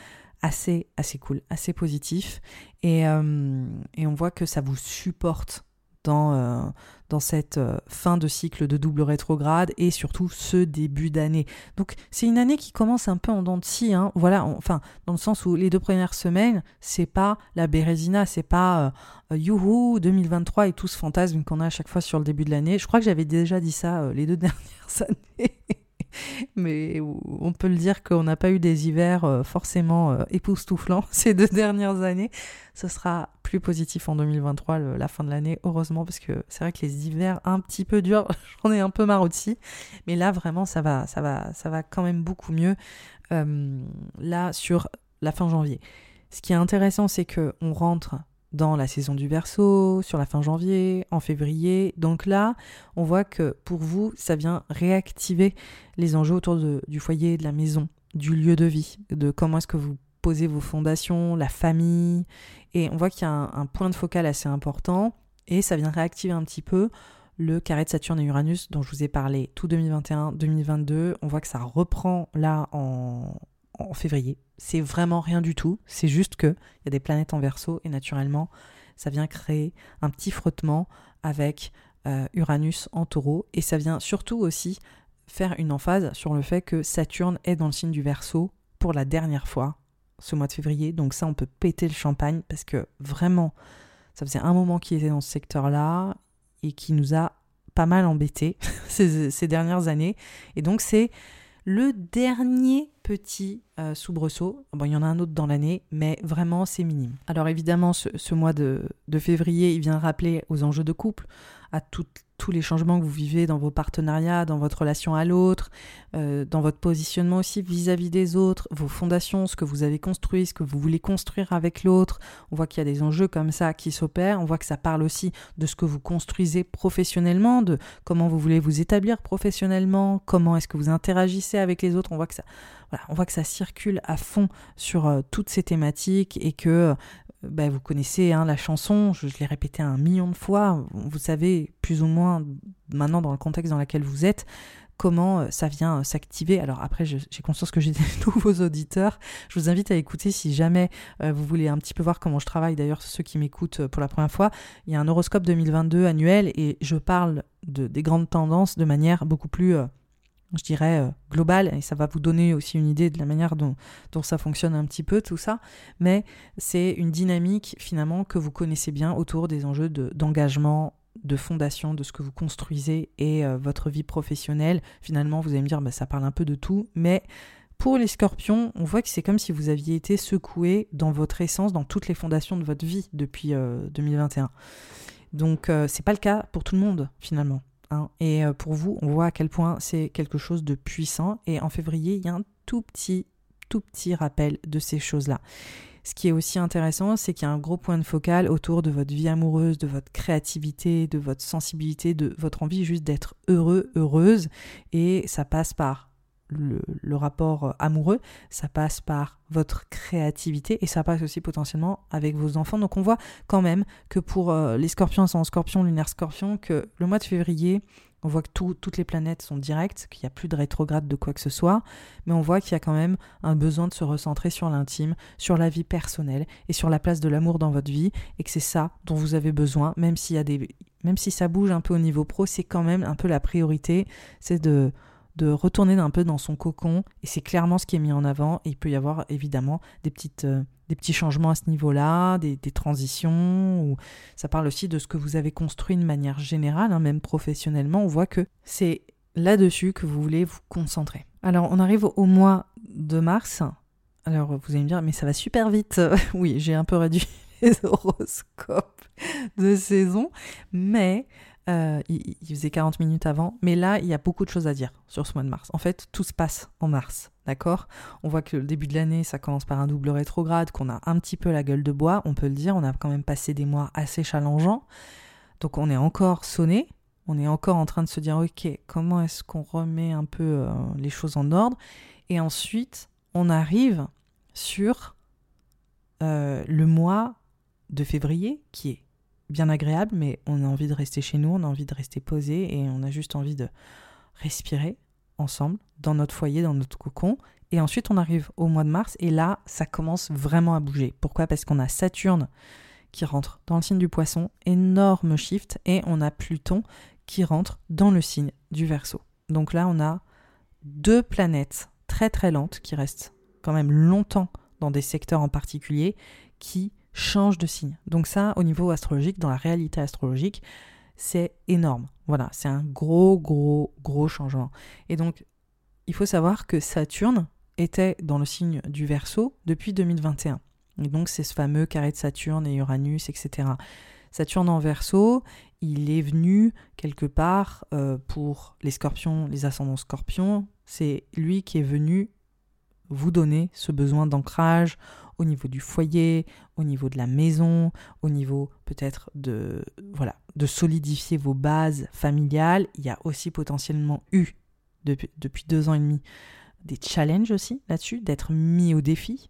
assez, assez cool, assez positif et, euh, et on voit que ça vous supporte dans, euh, dans cette euh, fin de cycle de double rétrograde et surtout ce début d'année. Donc c'est une année qui commence un peu en dents de scie, hein. voilà, enfin dans le sens où les deux premières semaines, c'est pas la Bérésina, c'est pas euh, youhou 2023 et tout ce fantasme qu'on a à chaque fois sur le début de l'année. Je crois que j'avais déjà dit ça les deux dernières années mais on peut le dire qu'on n'a pas eu des hivers euh, forcément euh, époustouflants ces deux dernières années. Ce sera plus positif en 2023, la fin de l'année, heureusement, parce que c'est vrai que les hivers un petit peu durs, j'en ai un peu marre aussi. Mais là, vraiment, ça va, ça va, ça va quand même beaucoup mieux. Euh, là, sur la fin janvier. Ce qui est intéressant, c'est que on rentre dans la saison du verso, sur la fin janvier, en février. Donc là, on voit que pour vous, ça vient réactiver les enjeux autour du foyer, de la maison, du lieu de vie, de comment est-ce que vous posez vos fondations, la famille. Et on voit qu'il y a un, point de focal assez important et ça vient réactiver un petit peu le carré de Saturne et Uranus dont je vous ai parlé tout 2021-2022. On voit que ça reprend là en, en février. C'est vraiment rien du tout. C'est juste qu'il y a des planètes en verso et naturellement, ça vient créer un petit frottement avec euh, Uranus en taureau. Et ça vient surtout aussi faire une emphase sur le fait que Saturne est dans le signe du verso pour la dernière fois ce mois de février. Donc ça, on peut péter le champagne parce que vraiment, ça faisait un moment qu'il était dans ce secteur-là et qui nous a pas mal embêtés ces, ces dernières années. Et donc c'est le dernier petit euh, soubresaut, bon, il y en a un autre dans l'année, mais vraiment c'est minime. Alors évidemment, ce, mois de, de, février, il vient rappeler aux enjeux de couple, à toutes tous les changements que vous vivez dans vos partenariats, dans votre relation à l'autre, euh, dans votre positionnement aussi vis-à-vis des autres, vos fondations, ce que vous avez construit, ce que vous voulez construire avec l'autre. On voit qu'il y a des enjeux comme ça qui s'opèrent. On voit que ça parle aussi de ce que vous construisez professionnellement, de comment vous voulez vous établir professionnellement, comment est-ce que vous interagissez avec les autres. On voit que ça, voilà, on voit que ça circule à fond sur euh, toutes ces thématiques et que bah, vous connaissez hein, la chanson, je, l'ai répété un million de fois, vous savez plus ou moins maintenant dans le contexte dans lequel vous êtes comment euh, ça vient euh, s'activer. Alors après, j'ai conscience que j'ai des nouveaux auditeurs. Je vous invite à écouter si jamais euh, vous voulez un petit peu voir comment je travaille. D'ailleurs, ceux qui m'écoutent pour la première fois, il y a un horoscope 2022 annuel et je parle de, des grandes tendances de manière beaucoup plus je dirais, euh, global, et ça va vous donner aussi une idée de la manière dont, ça fonctionne un petit peu, tout ça, mais c'est une dynamique finalement que vous connaissez bien autour des enjeux d'engagement, de, fondation, de ce que vous construisez et euh, votre vie professionnelle. Finalement, vous allez me dire, bah, ça parle un peu de tout, mais pour les scorpions, on voit que c'est comme si vous aviez été secoué dans votre essence, dans toutes les fondations de votre vie depuis 2021. Euh, Donc, c'est pas le cas pour tout le monde, finalement. Hein. Et euh, pour vous, on voit à quel point c'est quelque chose de puissant. Et en février, il y a un tout petit, tout petit rappel de ces choses-là. Ce qui est aussi intéressant, c'est qu'il y a un gros point de focal autour de votre vie amoureuse, de votre créativité, de votre sensibilité, de votre envie juste d'être heureux, heureuse. Et ça passe par le, rapport euh, amoureux, ça passe par votre créativité et ça passe aussi potentiellement avec vos enfants. Donc on voit quand même que pour euh, les scorpions en scorpion, lunaire scorpion, que le mois de février, on voit que toutes les planètes sont directes, qu'il n'y a plus de rétrograde de quoi que ce soit, mais on voit qu'il y a quand même un besoin de se recentrer sur l'intime, sur la vie personnelle et sur la place de l'amour dans votre vie, et que c'est ça dont vous avez besoin, même y a des, même si ça bouge un peu au niveau pro, c'est quand même un peu la priorité, c'est de de retourner un peu dans son cocon, et c'est clairement ce qui est mis en avant, et il peut y avoir évidemment des, petites, euh, des petits changements à ce niveau-là, des, transitions, ou ça parle aussi de ce que vous avez construit de manière générale, hein, même professionnellement, on voit que c'est là-dessus que vous voulez vous concentrer. Alors on arrive au mois de mars, alors vous allez me dire, mais ça va super vite, oui j'ai un peu réduit les horoscopes de saison, mais euh, il, faisait 40 minutes avant, mais là, il y a beaucoup de choses à dire sur ce mois de mars. En fait, tout se passe en mars, d'accord? On voit que le début de l'année, ça commence par un double rétrograde, qu'on a un petit peu la gueule de bois, on peut le dire, on a quand même passé des mois assez challengeants, donc on est encore sonné, on est encore en train de se dire, ok, comment est-ce qu'on remet un peu euh, les choses en ordre? Et ensuite, on arrive sur euh, le mois de février, qui est bien agréable, mais on a envie de rester chez nous, on a envie de rester posé et on a juste envie de respirer ensemble dans notre foyer, dans notre cocon. Et ensuite, on arrive au mois de mars et là, ça commence vraiment à bouger. Pourquoi? Parce qu'on a Saturne qui rentre dans le signe du poisson, énorme shift, et on a Pluton qui rentre dans le signe du Verseau. Donc là, on a deux planètes très très lentes qui restent quand même longtemps dans des secteurs en particulier qui changent de signe. Donc ça, au niveau astrologique, dans la réalité astrologique, c'est énorme. Voilà, c'est un gros, gros, gros changement. Et donc, il faut savoir que Saturne était dans le signe du Verseau depuis 2021. Et donc, c'est ce fameux carré de Saturne et Uranus, etc. Saturne en Verseau, il est venu quelque part euh, pour les scorpions, les ascendants scorpions. C'est lui qui est venu vous donner ce besoin d'ancrage au niveau du foyer, au niveau de la maison, au niveau peut-être de voilà, de solidifier vos bases familiales. Il y a aussi potentiellement eu depuis, depuis deux ans et demi des challenges aussi là-dessus, d'être mis au défi,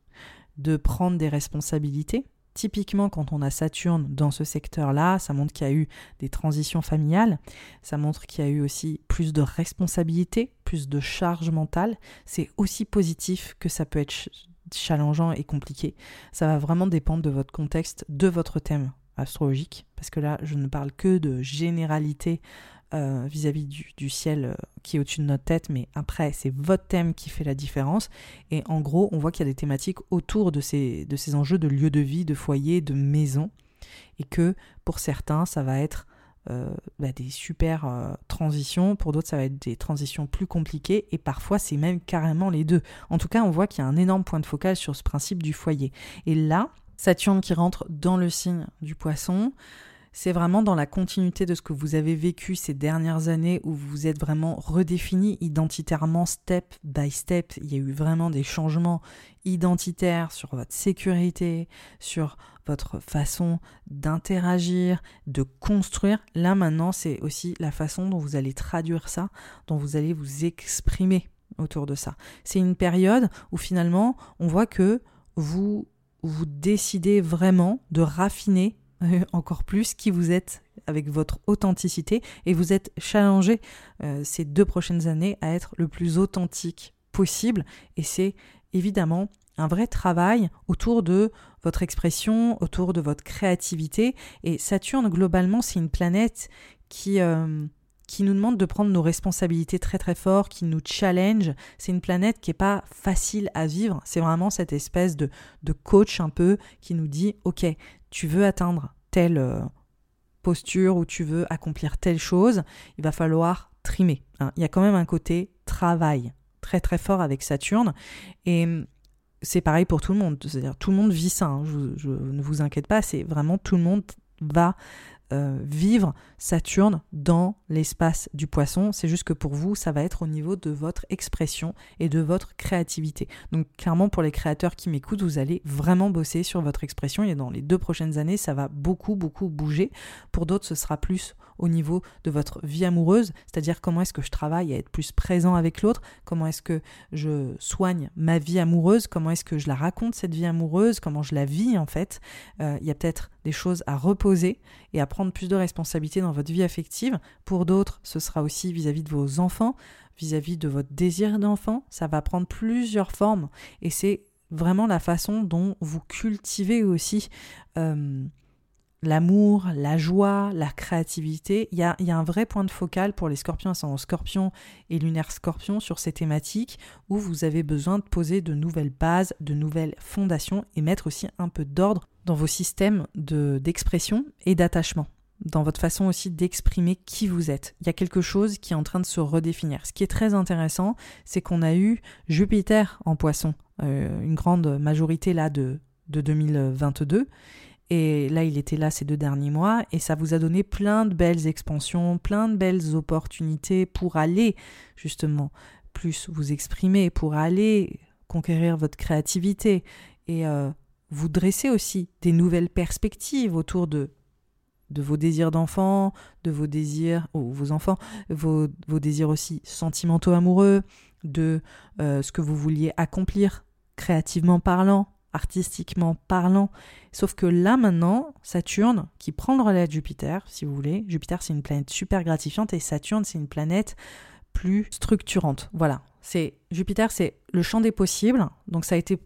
de prendre des responsabilités. Typiquement, quand on a Saturne dans ce secteur-là, ça montre qu'il y a eu des transitions familiales, ça montre qu'il y a eu aussi plus de responsabilités, plus de charge mentale. C'est aussi positif que ça peut être challengeant et compliqué. Ça va vraiment dépendre de votre contexte, de votre thème astrologique, parce que là, je ne parle que de généralité euh, vis-à-vis du, ciel euh, qui est au-dessus de notre tête, mais après, c'est votre thème qui fait la différence. Et en gros, on voit qu'il y a des thématiques autour de ces, de ces enjeux de lieu de vie, de foyer, de maison, et que pour certains, ça va être euh, bah, des super transitions, pour d'autres, ça va être des transitions plus compliquées, et parfois, c'est même carrément les deux. En tout cas, on voit qu'il y a un énorme point de focal sur ce principe du foyer. Et là, Saturne qui rentre dans le signe du poisson, c'est vraiment dans la continuité de ce que vous avez vécu ces dernières années où vous vous êtes vraiment redéfini identitairement step by step. Il y a eu vraiment des changements identitaires sur votre sécurité, sur votre façon d'interagir, de construire. Là maintenant, c'est aussi la façon dont vous allez traduire ça, dont vous allez vous exprimer autour de ça. C'est une période où finalement, on voit que vous vous décidez vraiment de raffiner encore plus qui vous êtes avec votre authenticité et vous êtes challengé euh, ces deux prochaines années à être le plus authentique possible et c'est évidemment un vrai travail autour de votre expression, autour de votre créativité et Saturne globalement c'est une planète qui euh, qui nous demande de prendre nos responsabilités très très fort, qui nous challenge. C'est une planète qui n'est pas facile à vivre. C'est vraiment cette espèce de, de coach un peu qui nous dit, ok, tu veux atteindre telle euh, posture ou tu veux accomplir telle chose, il va falloir trimer. Hein. Il y a quand même un côté travail très très fort avec Saturne et c'est pareil pour tout le monde. C'est-à-dire tout le monde vit ça. Hein. je, ne vous inquiète pas, c'est vraiment tout le monde va euh, vivre Saturne dans l'espace du poisson. C'est juste que pour vous, ça va être au niveau de votre expression et de votre créativité. Donc clairement, pour les créateurs qui m'écoutent, vous allez vraiment bosser sur votre expression et dans les deux prochaines années, ça va beaucoup, beaucoup bouger. Pour d'autres, ce sera plus au niveau de votre vie amoureuse, c'est-à-dire comment est-ce que je travaille à être plus présent avec l'autre, comment est-ce que je soigne ma vie amoureuse, comment est-ce que je la raconte cette vie amoureuse, comment je la vis en fait. Euh, il y a peut-être des choses à reposer et à prendre plus de responsabilités dans votre vie affective. Pour d'autres, ce sera aussi vis-à-vis de vos enfants, vis-à-vis de votre désir d'enfant. Ça va prendre plusieurs formes et c'est vraiment la façon dont vous cultivez aussi euh, l'amour, la joie, la créativité. Il y, a, un vrai point de focal pour les scorpions ascendant scorpion et lunaire scorpion sur ces thématiques où vous avez besoin de poser de nouvelles bases, de nouvelles fondations et mettre aussi un peu d'ordre dans vos systèmes d'expression et d'attachement dans votre façon aussi d'exprimer qui vous êtes. Il y a quelque chose qui est en train de se redéfinir. Ce qui est très intéressant, c'est qu'on a eu Jupiter en poisson, euh, une grande majorité là de, de 2022. Et là, il était là ces deux derniers mois et ça vous a donné plein de belles expansions, plein de belles opportunités pour aller justement plus vous exprimer, pour aller conquérir votre créativité et euh, vous dresser aussi des nouvelles perspectives autour de vos désirs d'enfant, de vos désirs, ou vos enfants, vos, vos, désirs aussi sentimentaux amoureux, de euh, ce que vous vouliez accomplir créativement parlant, artistiquement parlant. Sauf que là maintenant, Saturne, qui prend le relais de Jupiter, si vous voulez, Jupiter c'est une planète super gratifiante et Saturne c'est une planète plus structurante. Voilà, C'est Jupiter, c'est le champ des possibles. Donc ça a été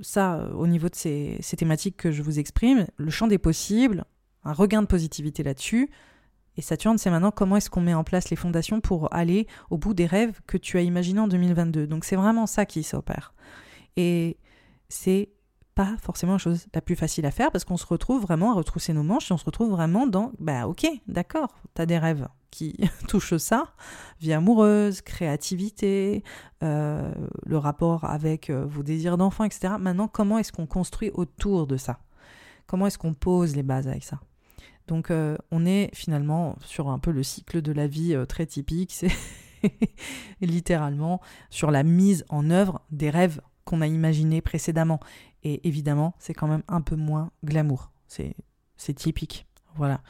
ça au niveau de ces, ces thématiques que je vous exprime, le champ des possibles, un regain de positivité là-dessus. Et Saturne, c'est maintenant comment est-ce qu'on met en place les fondations pour aller au bout des rêves que tu as imaginés en 2022. Donc c'est vraiment ça qui s'opère. Et c'est pas forcément la chose la plus facile à faire parce qu'on se retrouve vraiment à retrousser nos manches et on se retrouve vraiment dans bah ok, d'accord, t'as des rêves qui touchent ça, vie amoureuse, créativité, euh, le rapport avec euh, vos désirs d'enfant, etc. Maintenant, comment est-ce qu'on construit autour de ça? Comment est-ce qu'on pose les bases avec ça? Donc euh, on est finalement sur un peu le cycle de la vie très typique, c'est littéralement sur la mise en œuvre des rêves qu'on a imaginés précédemment. Et évidemment, c'est quand même un peu moins glamour. C'est, typique. Voilà.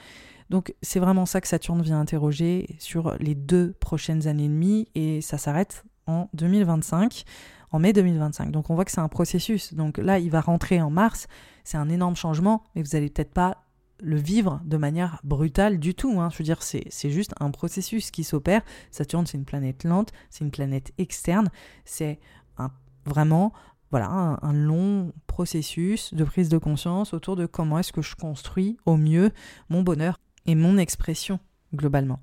Donc c'est vraiment ça que Saturne vient interroger sur les deux prochaines années et demie et ça s'arrête en 2025, en mai 2025. Donc on voit que c'est un processus. Donc là, il va rentrer en mars. C'est un énorme changement, mais vous n'allez peut-être pas le vivre de manière brutale du tout. Hein. Je veux dire, c'est, juste un processus qui s'opère. Saturne, c'est une planète lente, c'est une planète externe, c'est vraiment voilà, un, long processus de prise de conscience autour de comment est-ce que je construis au mieux mon bonheur et mon expression globalement.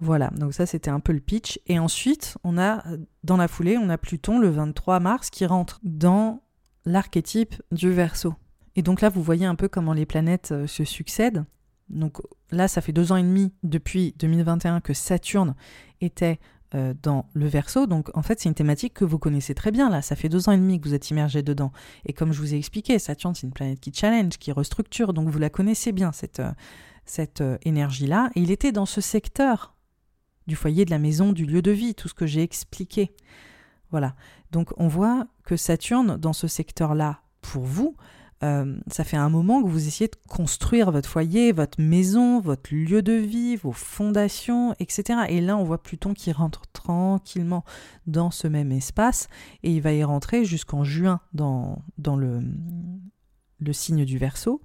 Voilà, donc ça c'était un peu le pitch. Et ensuite, on a, dans la foulée, on a Pluton le 23 mars qui rentre dans l'archétype du Verseau. Et donc là, vous voyez un peu comment les planètes euh, se succèdent. Donc là, ça fait deux ans et demi depuis 2021 que Saturne était euh, dans le Verseau. Donc en fait, c'est une thématique que vous connaissez très bien là. Ça fait deux ans et demi que vous êtes immergé dedans. Et comme je vous ai expliqué, Saturne, c'est une planète qui challenge, qui restructure. Donc vous la connaissez bien, cette, euh, cette énergie-là. Et il était dans ce secteur du foyer, de la maison, du lieu de vie, tout ce que j'ai expliqué. Voilà. Donc on voit que Saturne, dans ce secteur-là, pour vous, euh, ça fait un moment que vous essayez de construire votre foyer, votre maison, votre lieu de vie, vos fondations, etc. Et là, on voit Pluton qui rentre tranquillement dans ce même espace et il va y rentrer jusqu'en juin dans, dans le, le signe du Verseau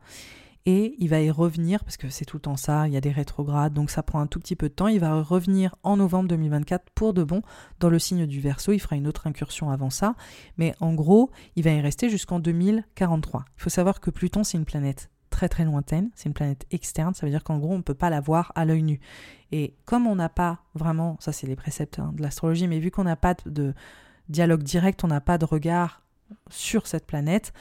et il va y revenir, parce que c'est tout le temps ça, il y a des rétrogrades, donc ça prend un tout petit peu de temps, il va revenir en novembre 2024 pour de bon dans le signe du Verseau, il fera une autre incursion avant ça, mais en gros, il va y rester jusqu'en 2043. Il faut savoir que Pluton, c'est une planète très très lointaine, c'est une planète externe, ça veut dire qu'en gros, on ne peut pas la voir à l'œil nu. Et comme on n'a pas vraiment, ça c'est les préceptes hein, de l'astrologie, mais vu qu'on n'a pas de dialogue direct, on n'a pas de regard sur cette planète,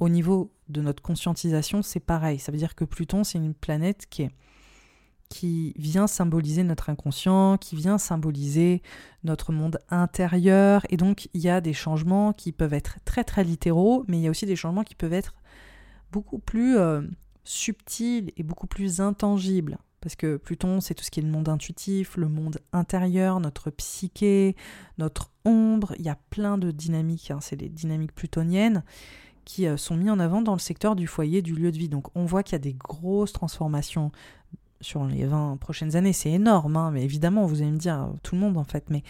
au niveau de notre conscientisation, c'est pareil. Ça veut dire que Pluton, c'est une planète qui vient symboliser notre inconscient, qui vient symboliser notre monde intérieur. Et donc, il y a des changements qui peuvent être très, très littéraux, mais il y a aussi des changements qui peuvent être beaucoup plus euh, subtils et beaucoup plus intangibles. Parce que Pluton, c'est tout ce qui est le monde intuitif, le monde intérieur, notre psyché, notre ombre. Il y a plein de dynamiques, hein. c'est les dynamiques plutoniennes qui euh, sont mis en avant dans le secteur du foyer, du lieu de vie. Donc on voit qu'il y a des grosses transformations sur les 20 prochaines années. C'est énorme, hein, mais évidemment, vous allez me dire, euh, tout le monde en fait, mais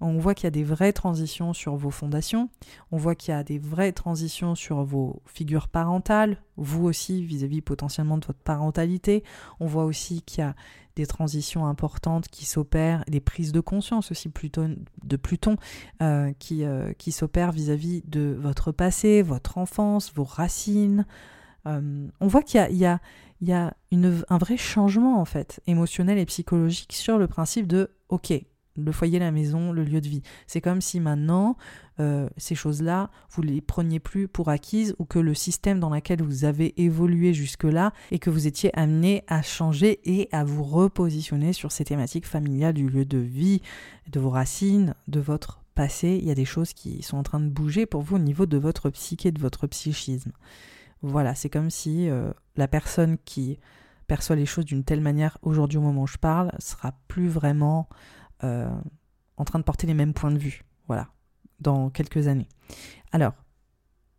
on voit qu'il y a des vraies transitions sur vos fondations, on voit qu'il y a des vraies transitions sur vos figures parentales, vous aussi vis-à-vis potentiellement de votre parentalité, on voit aussi qu'il y a des transitions importantes qui s'opèrent, des prises de conscience aussi de Pluton euh, qui, euh, qui s'opèrent vis-à-vis de votre passé, votre enfance, vos racines. Euh, on voit qu'il y a, il un vrai changement en fait émotionnel et psychologique sur le principe de ok le foyer, la maison, le lieu de vie. C'est comme si maintenant, euh, ces choses-là, vous les preniez plus pour acquises ou que le système dans lequel vous avez évolué jusque-là et que vous étiez amené à changer et à vous repositionner sur ces thématiques familiales du lieu de vie, de vos racines, de votre passé. Il y a des choses qui sont en train de bouger pour vous au niveau de votre psyché, de votre psychisme. Voilà, c'est comme si euh, la personne qui perçoit les choses d'une telle manière aujourd'hui au moment où je parle sera plus vraiment euh, en train de porter les mêmes points de vue, voilà, dans quelques années. Alors,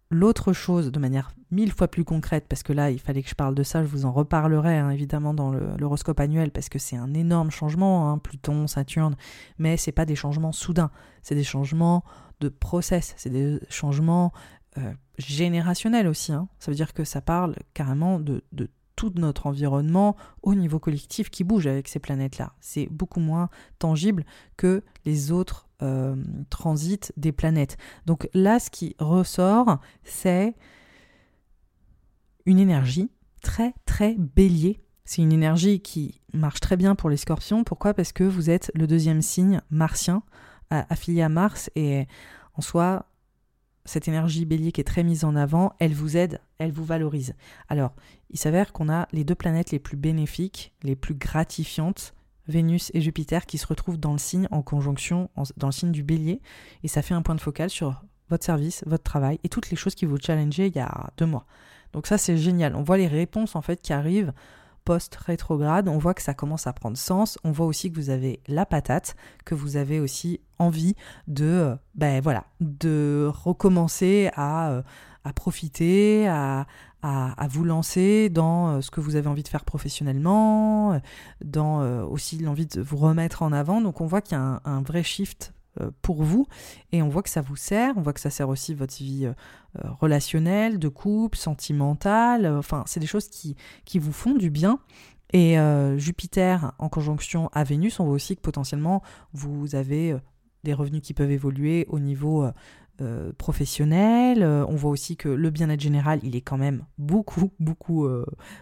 l'autre chose, de manière mille fois plus concrète, parce que là, il fallait que je parle de ça, je vous en reparlerai hein, évidemment dans l'horoscope annuel, parce que c'est un énorme changement, hein, Pluton, Saturne, mais c'est pas des changements soudains, c'est des changements de process, c'est des changements euh, générationnels aussi. Hein. Ça veut dire que ça parle carrément de, de tout notre environnement au niveau collectif qui bouge avec ces planètes-là. C'est beaucoup moins tangible que les autres euh, transit des planètes. Donc là, ce qui ressort, c'est une énergie très très bélier. C'est une énergie qui marche très bien pour les scorpions. Pourquoi? Parce que vous êtes le deuxième signe martien affilié à Mars et en soi, cette énergie bélier qui est très mise en avant, elle vous aide, elle vous valorise. Alors, il s'avère qu'on a les deux planètes les plus bénéfiques, les plus gratifiantes, Vénus et Jupiter, qui se retrouvent dans le signe en conjonction, dans le signe du bélier, et ça fait un point de focal sur votre service, votre travail et toutes les choses qui vous challengeaient il y a deux mois. Donc ça, c'est génial. On voit les réponses en fait qui arrivent post-rétrograde, on voit que ça commence à prendre sens, on voit aussi que vous avez la patate, que vous avez aussi envie de, euh, ben voilà, de recommencer à, euh, profiter, à, vous lancer dans euh, ce que vous avez envie de faire professionnellement, dans aussi l'envie de vous remettre en avant. Donc on voit qu'il y a un vrai shift pour vous. Et on voit que ça vous sert, on voit que ça sert aussi votre vie euh, euh, relationnelle, de couple, sentimentale. Enfin, c'est des choses qui, qui vous font du bien. Et Jupiter en conjonction à Vénus, on voit aussi que potentiellement vous avez des revenus qui peuvent évoluer au niveau professionnel. on voit aussi que le bien-être général, il est quand même beaucoup, beaucoup,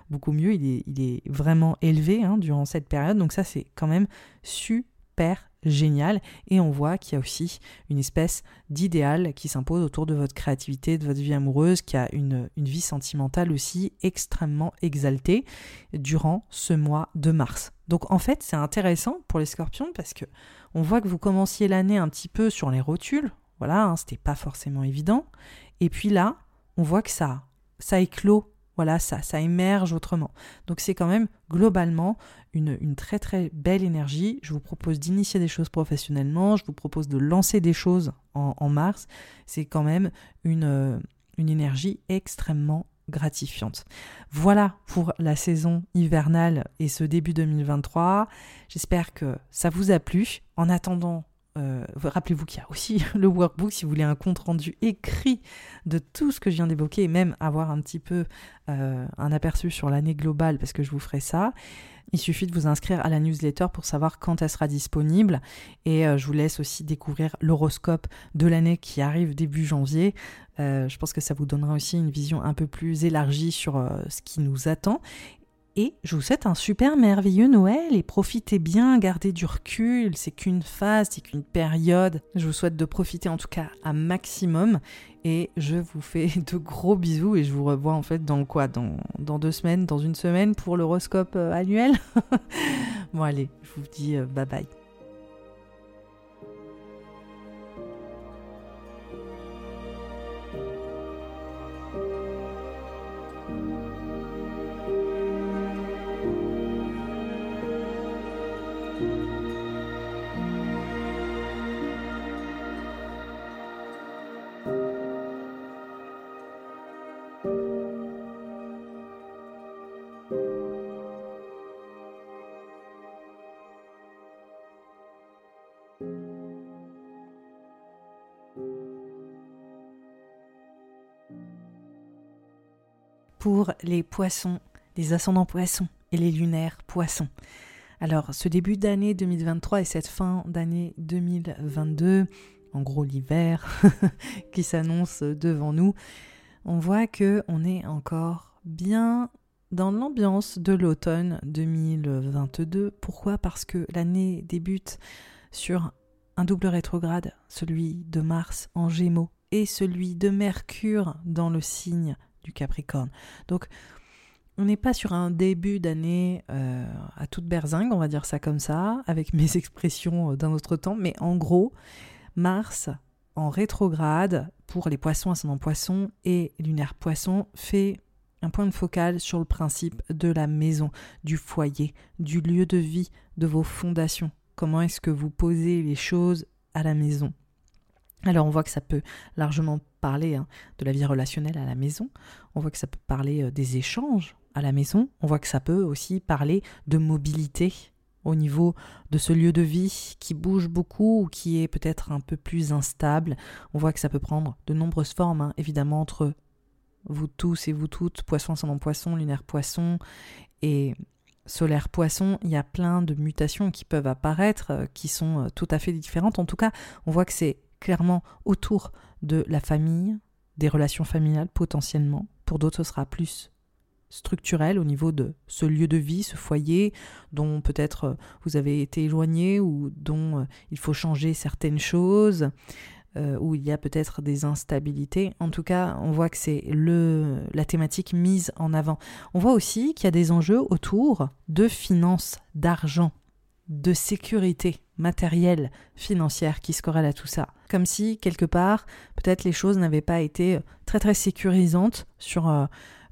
beaucoup mieux. Il est, il est vraiment élevé hein, durant cette période. Donc ça, c'est quand même super génial. Et on voit qu'il y a aussi une espèce d'idéal qui s'impose autour de votre créativité, de votre vie amoureuse, qui a une, vie sentimentale aussi extrêmement exaltée durant ce mois de mars. Donc en fait, c'est intéressant pour les scorpions parce que on voit que vous commenciez l'année un petit peu sur les rotules. Voilà, hein, c'était pas forcément évident. Et puis là, on voit que ça, ça éclot voilà, ça, émerge autrement. Donc c'est quand même globalement une, très très belle énergie. Je vous propose d'initier des choses professionnellement, je vous propose de lancer des choses en, mars. C'est quand même une, euh, une énergie extrêmement gratifiante. Voilà pour la saison hivernale et ce début 2023. J'espère que ça vous a plu. En attendant euh, rappelez-vous qu'il y a aussi le workbook si vous voulez un compte rendu écrit de tout ce que je viens d'évoquer et même avoir un petit peu euh, un aperçu sur l'année globale parce que je vous ferai ça. Il suffit de vous inscrire à la newsletter pour savoir quand elle sera disponible et euh, je vous laisse aussi découvrir l'horoscope de l'année qui arrive début janvier. je pense que ça vous donnera aussi une vision un peu plus élargie sur ce qui nous attend et je vous souhaite un super merveilleux Noël et profitez bien, gardez du recul, c'est qu'une phase, c'est qu'une période. Je vous souhaite de profiter en tout cas un maximum et je vous fais de gros bisous et je vous revois en fait dans quoi? Dans, dans deux semaines, dans une semaine pour l'horoscope euh, annuel? bon allez, je vous dis euh, bye bye. Les poissons, les ascendants poissons et les lunaires poissons. Alors, ce début d'année 2023 et cette fin d'année 2022, en gros l'hiver qui s'annonce devant nous, on voit que on est encore bien dans l'ambiance de l'automne 2022. Pourquoi? Parce que l'année débute sur un double rétrograde, celui de Mars en Gémeaux et celui de Mercure dans le signe du Capricorne. Donc, on n'est pas sur un début d'année euh, à toute berzingue, on va dire ça comme ça, avec mes expressions euh, d'un autre temps, mais en gros, Mars en rétrograde pour les poissons ascendant poisson et lunaire poisson fait un point de focal sur le principe de la maison, du foyer, du lieu de vie, de vos fondations. Comment est-ce que vous posez les choses à la maison? Alors on voit que ça peut largement parler hein, de la vie relationnelle à la maison, on voit que ça peut parler euh, des échanges à la maison, on voit que ça peut aussi parler de mobilité au niveau de ce lieu de vie qui bouge beaucoup ou qui est peut-être un peu plus instable. On voit que ça peut prendre de nombreuses formes, hein, évidemment, entre vous tous et vous toutes, poisson, ascendant poisson, lunaire poisson, et solaire poisson, il y a plein de mutations qui peuvent apparaître, euh, qui sont euh, tout à fait différentes. En tout cas, on voit que c'est clairement autour de la famille, des relations familiales potentiellement. Pour d'autres, ce sera plus structurel au niveau de ce lieu de vie, ce foyer dont peut-être euh, vous avez été éloigné ou dont il faut changer certaines choses. Euh, où il y a peut-être des instabilités. En tout cas, on voit que c'est le la thématique mise en avant. On voit aussi qu'il y a des enjeux autour de finances, d'argent, de sécurité matérielle, financière qui se corrèle à tout ça. Comme si, quelque part, peut-être les choses n'avaient pas été très très sécurisantes sur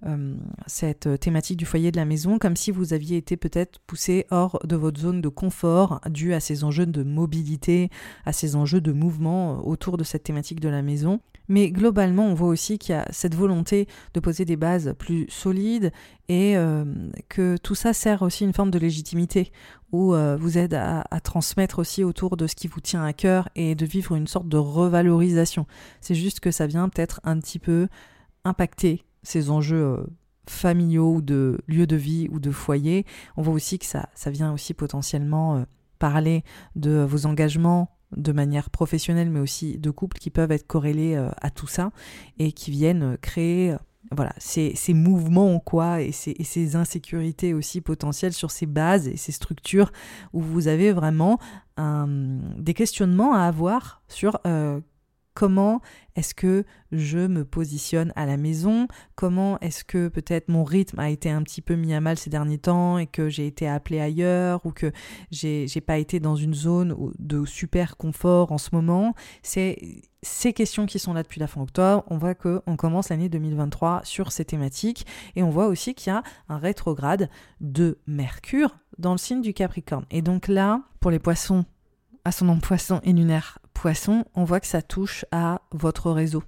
euh, euh, cette thématique du foyer de la maison, comme si vous aviez été peut-être poussé hors de votre zone de confort dû à ces enjeux de mobilité, à ces enjeux de mouvement autour de cette thématique de la maison. Mais globalement, on voit aussi qu'il y a cette volonté de poser des bases plus solides et euh, que tout ça sert aussi une forme de légitimité ou euh, vous aide à, à, transmettre aussi autour de ce qui vous tient à cœur et de vivre une sorte de revalorisation. C'est juste que ça vient peut-être un petit peu impacter ces enjeux euh, familiaux ou de lieu de vie ou de foyer. On voit aussi que ça, ça vient aussi potentiellement euh, parler de vos engagements de manière professionnelle mais aussi de couples qui peuvent être corrélés euh, à tout ça et qui viennent créer voilà, ces, ces, mouvements quoi et ces, et ces, insécurités aussi potentielles sur ces bases et ces structures où vous avez vraiment des questionnements à avoir sur comment est-ce que je me positionne à la maison, comment est-ce que peut-être mon rythme a été un petit peu mis à mal ces derniers temps et que j'ai été appelé ailleurs ou que j'ai pas été dans une zone de super confort en ce moment? C'est ces questions qui sont là depuis la fin octobre, on voit qu'on commence l'année 2023 sur ces thématiques et on voit aussi qu'il y a un rétrograde de Mercure dans le signe du Capricorne. Et donc là, pour les poissons, ascendant poisson et lunaire poisson, on voit que ça touche à votre réseau.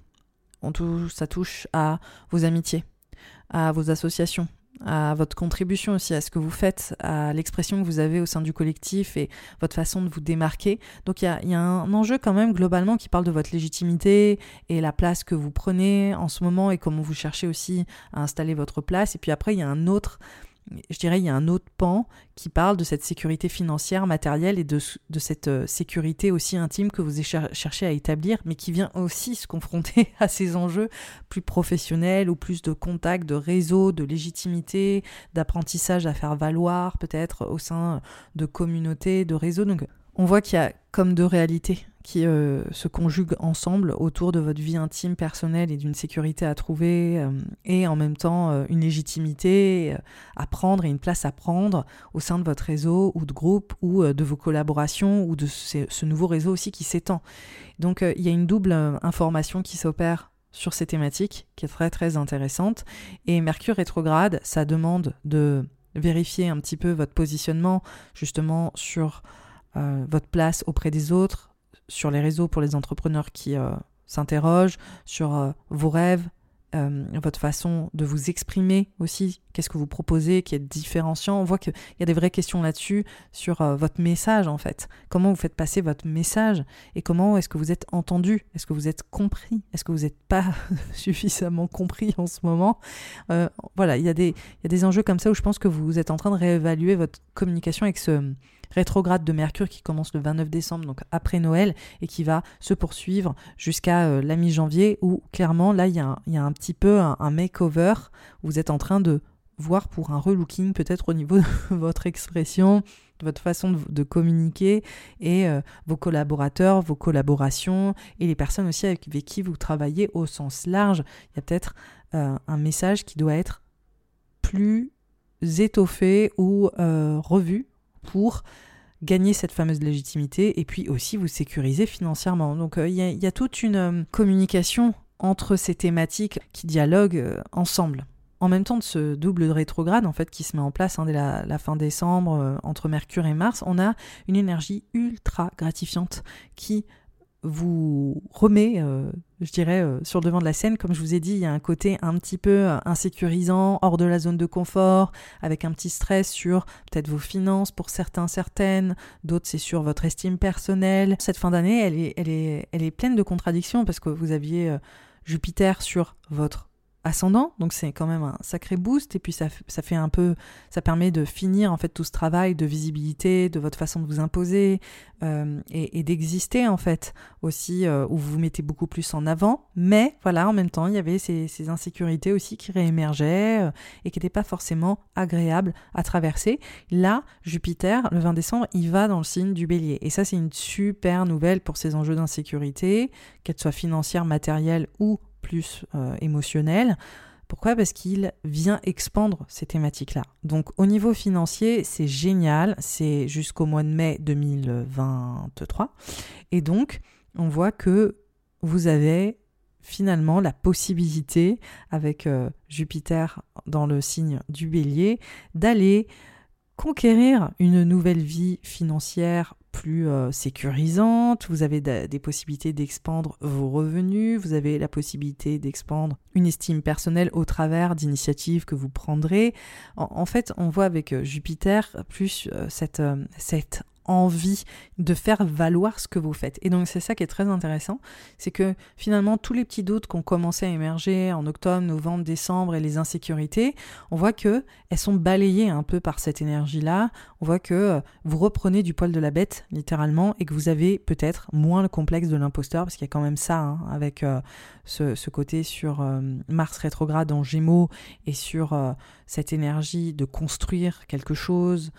On touche, ça touche à vos amitiés, à vos associations, à votre contribution aussi, à ce que vous faites, à l'expression que vous avez au sein du collectif et votre façon de vous démarquer. Donc il y a, un enjeu quand même globalement qui parle de votre légitimité et la place que vous prenez en ce moment et comment vous cherchez aussi à installer votre place. Et puis après, il y a un autre je dirais, il y a un autre pan qui parle de cette sécurité financière, matérielle et de, cette euh, sécurité aussi intime que vous cherchez à établir, mais qui vient aussi se confronter à ces enjeux plus professionnels ou plus de contact, de réseau, de légitimité, d'apprentissage à faire valoir peut-être au sein de communautés, de réseaux. Donc on voit qu'il y a comme deux réalités qui euh, se conjuguent ensemble autour de votre vie intime, personnelle et d'une sécurité à trouver, euh, et en même temps euh, une légitimité à prendre et une place à prendre au sein de votre réseau ou de groupe ou de vos collaborations ou de ce, nouveau réseau aussi qui s'étend. Donc il y a une double information qui s'opère sur ces thématiques qui est très très intéressante. Et Mercure rétrograde, ça demande de vérifier un petit peu votre positionnement justement sur votre place auprès des autres, sur les réseaux pour les entrepreneurs qui euh, s'interrogent, sur euh, vos rêves, euh, votre façon de vous exprimer aussi, qu'est-ce que vous proposez qui est différenciant. On voit qu'il y a des vraies questions là-dessus sur votre message en fait. Comment vous faites passer votre message et comment est-ce que vous êtes entendu? Est-ce que vous êtes compris? Est-ce que vous n'êtes pas suffisamment compris en ce moment? Voilà, il y, a des, il y a des enjeux comme ça où je pense que vous êtes en train de réévaluer votre communication avec ce rétrograde de Mercure qui commence le 29 décembre, donc après Noël, et qui va se poursuivre jusqu'à euh, la mi-janvier, où clairement, là, il y, a un petit peu un, makeover, où vous êtes en train de voir pour un relooking peut-être au niveau de votre expression, de votre façon de, communiquer et euh, vos collaborateurs, vos collaborations et les personnes aussi avec, qui vous travaillez au sens large. Il y a peut-être euh, un message qui doit être plus étoffé ou revu pour gagner cette fameuse légitimité et puis aussi vous sécuriser financièrement. Donc euh, il y, a toute une euh, communication entre ces thématiques qui dialoguent euh, ensemble. En même temps de ce double rétrograde en fait qui se met en place hein, dès la, fin décembre entre Mercure et Mars, on a une énergie ultra gratifiante qui vous remet, je dirais, euh, sur le devant de la scène. Comme je vous ai dit, il y a un côté un petit peu euh, insécurisant, hors de la zone de confort, avec un petit stress sur peut-être vos finances pour certains, certaines, d'autres c'est sur votre estime personnelle. Cette fin d'année, elle est, elle, est, elle est pleine de contradictions parce que vous aviez Jupiter sur votre ascendant, donc c'est quand même un sacré boost. Et puis ça, ça fait un peu, ça permet de finir en fait tout ce travail de visibilité, de votre façon de vous imposer euh, et, d'exister en fait aussi, euh, où vous vous mettez beaucoup plus en avant. Mais voilà, en même temps, il y avait ces, insécurités aussi qui réémergeaient euh, et qui n'étaient pas forcément agréables à traverser. Là, Jupiter, le 20 décembre, il va dans le signe du Bélier. Et ça, c'est une super nouvelle pour ces enjeux d'insécurité, qu'elles soient financières, matérielles ou plus euh, émotionnel. Pourquoi? Parce qu'il vient expandre ces thématiques-là. Donc au niveau financier, c'est génial, c'est jusqu'au mois de mai 2023. Et donc, on voit que vous avez finalement la possibilité, avec euh, Jupiter dans le signe du bélier, d'aller conquérir une nouvelle vie financière plus euh, sécurisante, vous avez des possibilités d'expandre vos revenus, vous avez la possibilité d'expandre une estime personnelle au travers d'initiatives que vous prendrez. En, fait, on voit avec euh, Jupiter plus euh, cette, cette envie de faire valoir ce que vous faites. Et donc c'est ça qui est très intéressant, c'est que finalement tous les petits doutes qui ont commencé à émerger en octobre, novembre, décembre et les insécurités, on voit que elles sont balayées un peu par cette énergie-là. On voit que euh, vous reprenez du poil de la bête littéralement et que vous avez peut-être moins le complexe de l'imposteur parce qu'il y a quand même ça hein, avec euh, ce, côté sur euh, Mars rétrograde en Gémeaux et sur cette énergie de construire quelque chose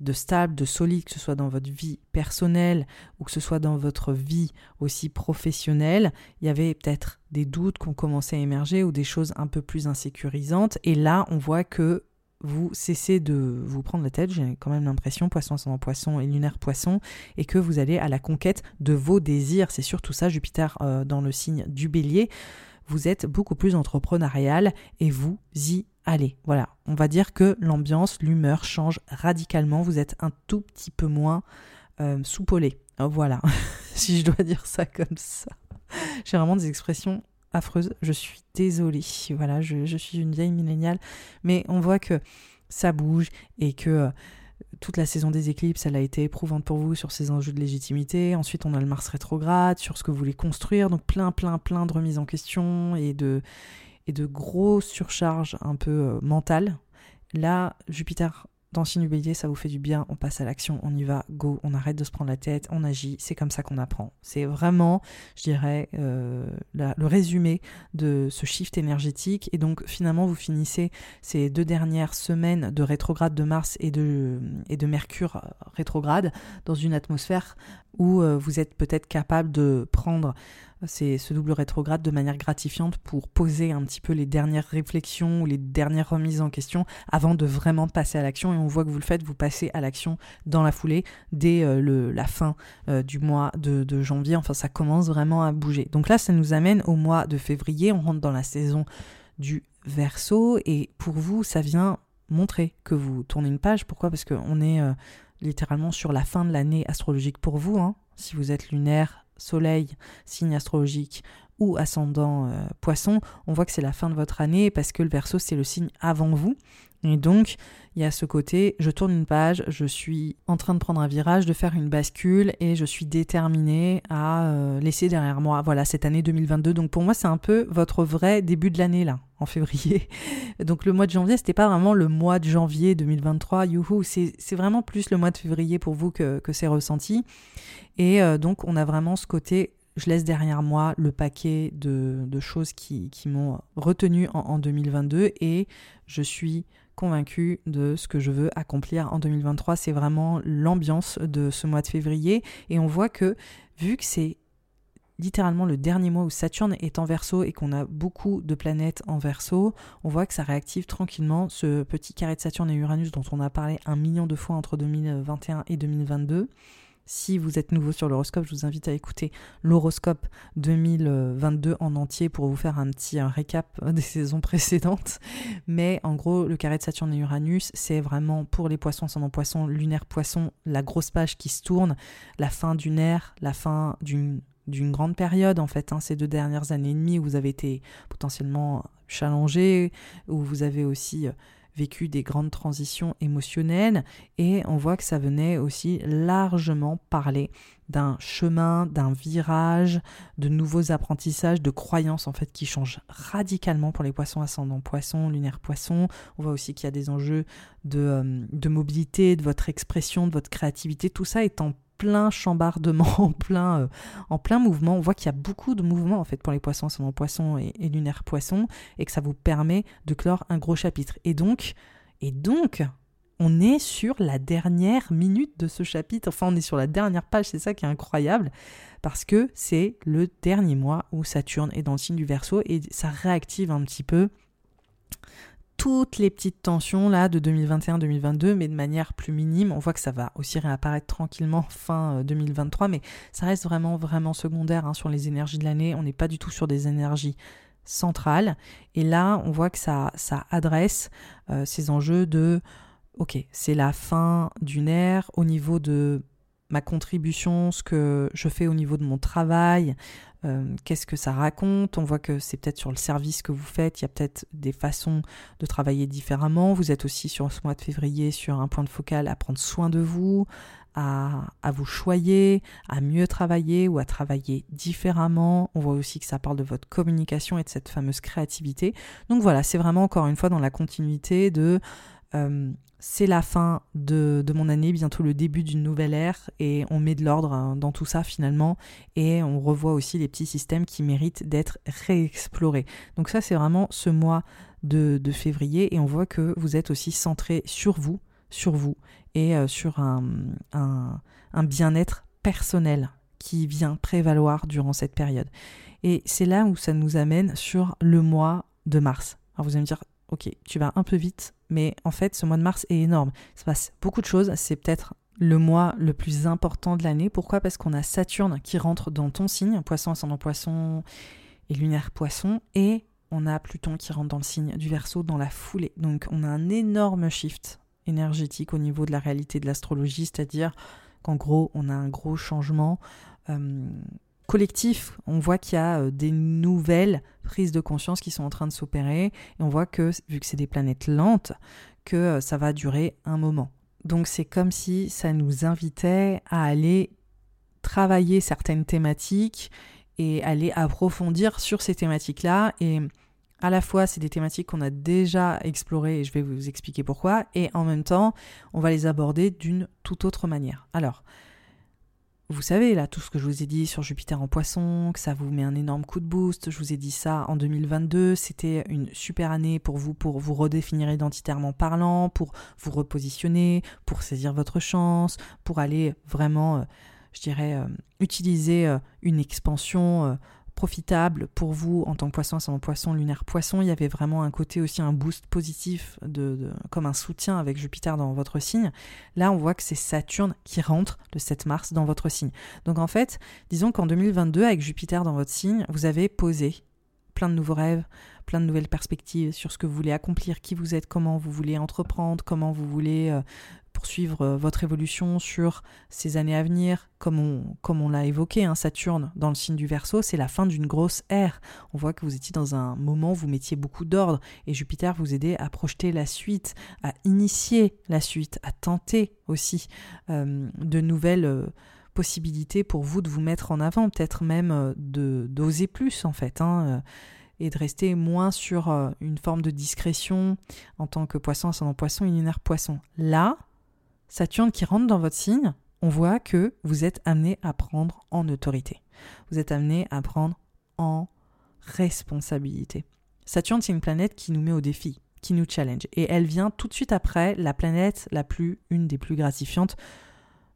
de stable, de solide, que ce soit dans votre vie personnelle ou que ce soit dans votre vie aussi professionnelle, il y avait peut-être des doutes qui ont commencé à émerger ou des choses un peu plus insécurisantes. Et là, on voit que vous cessez de vous prendre la tête, j'ai quand même l'impression, poisson ascendant poisson et lunaire poisson, et que vous allez à la conquête de vos désirs. C'est surtout ça, Jupiter euh, dans le signe du bélier. Vous êtes beaucoup plus entrepreneurial et vous y allez. Voilà, on va dire que l'ambiance, l'humeur change radicalement. Vous êtes un tout petit peu moins euh, soupolé. Oh, voilà, si je dois dire ça comme ça. J'ai vraiment des expressions affreuses. Je suis désolée. Voilà, je, suis une vieille milléniale. Mais on voit que ça bouge et que euh, toute la saison des éclipses, elle a été éprouvante pour vous sur ces enjeux de légitimité. Ensuite, on a le Mars rétrograde, sur ce que vous voulez construire. Donc plein, plein, plein de remises en question et de, et de grosses surcharges un peu euh, mentales. Là, Jupiter dans signe bélier, ça vous fait du bien, on passe à l'action, on y va, go, on arrête de se prendre la tête, on agit, c'est comme ça qu'on apprend. C'est vraiment, je dirais, euh, le résumé de ce shift énergétique. Et donc finalement, vous finissez ces deux dernières semaines de rétrograde de Mars et de, Mercure rétrograde dans une atmosphère où euh, vous êtes peut-être capable de prendre c'est ce double rétrograde de manière gratifiante pour poser un petit peu les dernières réflexions ou les dernières remises en question avant de vraiment passer à l'action. Et on voit que vous le faites, vous passez à l'action dans la foulée dès euh, la fin euh, du mois de, de, janvier. Enfin, ça commence vraiment à bouger. Donc là, ça nous amène au mois de février. On rentre dans la saison du verso et pour vous, ça vient montrer que vous tournez une page. Pourquoi? Parce qu'on est euh, littéralement sur la fin de l'année astrologique pour vous. Hein. Si vous êtes lunaire, soleil, signe astrologique ou ascendant euh, poisson, on voit que c'est la fin de votre année parce que le verso c'est le signe avant vous. Et donc, il y a ce côté, je tourne une page, je suis en train de prendre un virage, de faire une bascule et je suis déterminée à euh, laisser derrière moi, voilà, cette année 2022. Donc pour moi, c'est un peu votre vrai début de l'année là, en février. Donc le mois de janvier, c'était pas vraiment le mois de janvier 2023, youhou, c'est vraiment plus le mois de février pour vous que, que c'est ressenti. Et euh, donc, on a vraiment ce côté, je laisse derrière moi le paquet de, choses qui, m'ont retenu en, 2022 et je suis convaincue de ce que je veux accomplir en 2023. C'est vraiment l'ambiance de ce mois de février. Et on voit que, vu que c'est littéralement le dernier mois où Saturne est en verso et qu'on a beaucoup de planètes en verso, on voit que ça réactive tranquillement ce petit carré de Saturne et Uranus dont on a parlé un million de fois entre 2021 et 2022. Si vous êtes nouveau sur l'horoscope, je vous invite à écouter l'horoscope 2022 en entier pour vous faire un petit récap des saisons précédentes. Mais en gros, le carré de Saturne et Uranus, c'est vraiment pour les poissons, sans poisson, lunaire poisson, la grosse page qui se tourne, la fin d'une ère, la fin d'une grande période en fait, hein, ces deux dernières années et demie où vous avez été potentiellement challengé, où vous avez aussi vécu des grandes transitions émotionnelles et on voit que ça venait aussi largement parler d'un chemin, d'un virage, de nouveaux apprentissages, de croyances en fait qui changent radicalement pour les poissons ascendant poisson, lunaire poisson. On voit aussi qu'il y a des enjeux de, euh, de mobilité, de votre expression, de votre créativité. Tout ça est en plein chambardement, en plein, euh, en plein mouvement. On voit qu'il y a beaucoup de mouvements en fait pour les poissons, ascendant poisson et, et lunaire poisson, et que ça vous permet de clore un gros chapitre. Et donc, et donc, on est sur la dernière minute de ce chapitre, enfin on est sur la dernière page, c'est ça qui est incroyable, parce que c'est le dernier mois où Saturne est dans le signe du Verseau et ça réactive un petit peu toutes les petites tensions là de 2021-2022, mais de manière plus minime. On voit que ça va aussi réapparaître tranquillement fin 2023, euh, mais ça reste vraiment vraiment secondaire hein, sur les énergies de l'année. On n'est pas du tout sur des énergies centrales. Et là, on voit que ça, ça adresse euh, ces enjeux de, ok, c'est la fin d'une ère au niveau de ma contribution, ce que je fais au niveau de mon travail, euh, qu'est-ce que ça raconte? On voit que c'est peut-être sur le service que vous faites, il y a peut-être des façons de travailler différemment. Vous êtes aussi sur ce mois de février sur un point de focal à prendre soin de vous, à, vous choyer, à mieux travailler ou à travailler différemment. On voit aussi que ça parle de votre communication et de cette fameuse créativité. Donc voilà, c'est vraiment encore une fois dans la continuité de euh, c'est la fin de, mon année, bientôt le début d'une nouvelle ère, et on met de l'ordre hein, dans tout ça finalement, et on revoit aussi les petits systèmes qui méritent d'être réexplorés. Donc ça c'est vraiment ce mois de, février, et on voit que vous êtes aussi centré sur vous, sur vous, et euh, sur un, un bien-être personnel qui vient prévaloir durant cette période. Et c'est là où ça nous amène sur le mois de mars. Alors vous allez me dire, ok, tu vas un peu vite, mais en fait, ce mois de mars est énorme. Il se passe beaucoup de choses. C'est peut-être le mois le plus important de l'année. Pourquoi? Parce qu'on a Saturne qui rentre dans ton signe, poisson, ascendant poisson et lunaire poisson, et on a Pluton qui rentre dans le signe du Verseau dans la foulée. Donc on a un énorme shift énergétique au niveau de la réalité de l'astrologie, c'est-à-dire qu'en gros, on a un gros changement. Euh, collectif. On voit qu'il y a euh, des nouvelles prises de conscience qui sont en train de s'opérer. Et on voit que, vu que c'est des planètes lentes, que euh, ça va durer un moment. Donc c'est comme si ça nous invitait à aller travailler certaines thématiques et aller approfondir sur ces thématiques-là. Et à la fois, c'est des thématiques qu'on a déjà explorées et je vais vous expliquer pourquoi. Et en même temps, on va les aborder d'une toute autre manière. Alors, vous savez, là, tout ce que je vous ai dit sur Jupiter en poisson, que ça vous met un énorme coup de boost. Je vous ai dit ça en 2022. C'était une super année pour vous, pour vous redéfinir identitairement parlant, pour vous repositionner, pour saisir votre chance, pour aller vraiment, euh, je dirais, euh, utiliser euh, une expansion pour vous en tant que poisson, un poisson, lunaire poisson. Il y avait vraiment un côté aussi, un boost positif, de, comme un soutien avec Jupiter dans votre signe. Là, on voit que c'est Saturne qui rentre le 7 mars dans votre signe. Donc en fait, disons qu'en 2022, avec Jupiter dans votre signe, vous avez posé plein de nouveaux rêves, plein de nouvelles perspectives sur ce que vous voulez accomplir, qui vous êtes, comment vous voulez entreprendre, comment vous voulez euh, poursuivre euh, votre évolution sur ces années à venir, comme on, comme on l'a évoqué, hein, Saturne dans le signe du Verseau, c'est la fin d'une grosse ère. On voit que vous étiez dans un moment où vous mettiez beaucoup d'ordre et Jupiter vous aidait à projeter la suite, à initier la suite, à tenter aussi euh, de nouvelles euh, possibilités pour vous de vous mettre en avant, peut-être même de d'oser plus en fait. Hein, et de rester moins sur une forme de discrétion en tant que poisson, ascendant poisson, lunaire poisson. Là, Saturne qui rentre dans votre signe, on voit que vous êtes amené à prendre en autorité. Vous êtes amené à prendre en responsabilité. Saturne, c'est une planète qui nous met au défi, qui nous challenge. Et elle vient tout de suite après la planète la plus, une des plus gratifiantes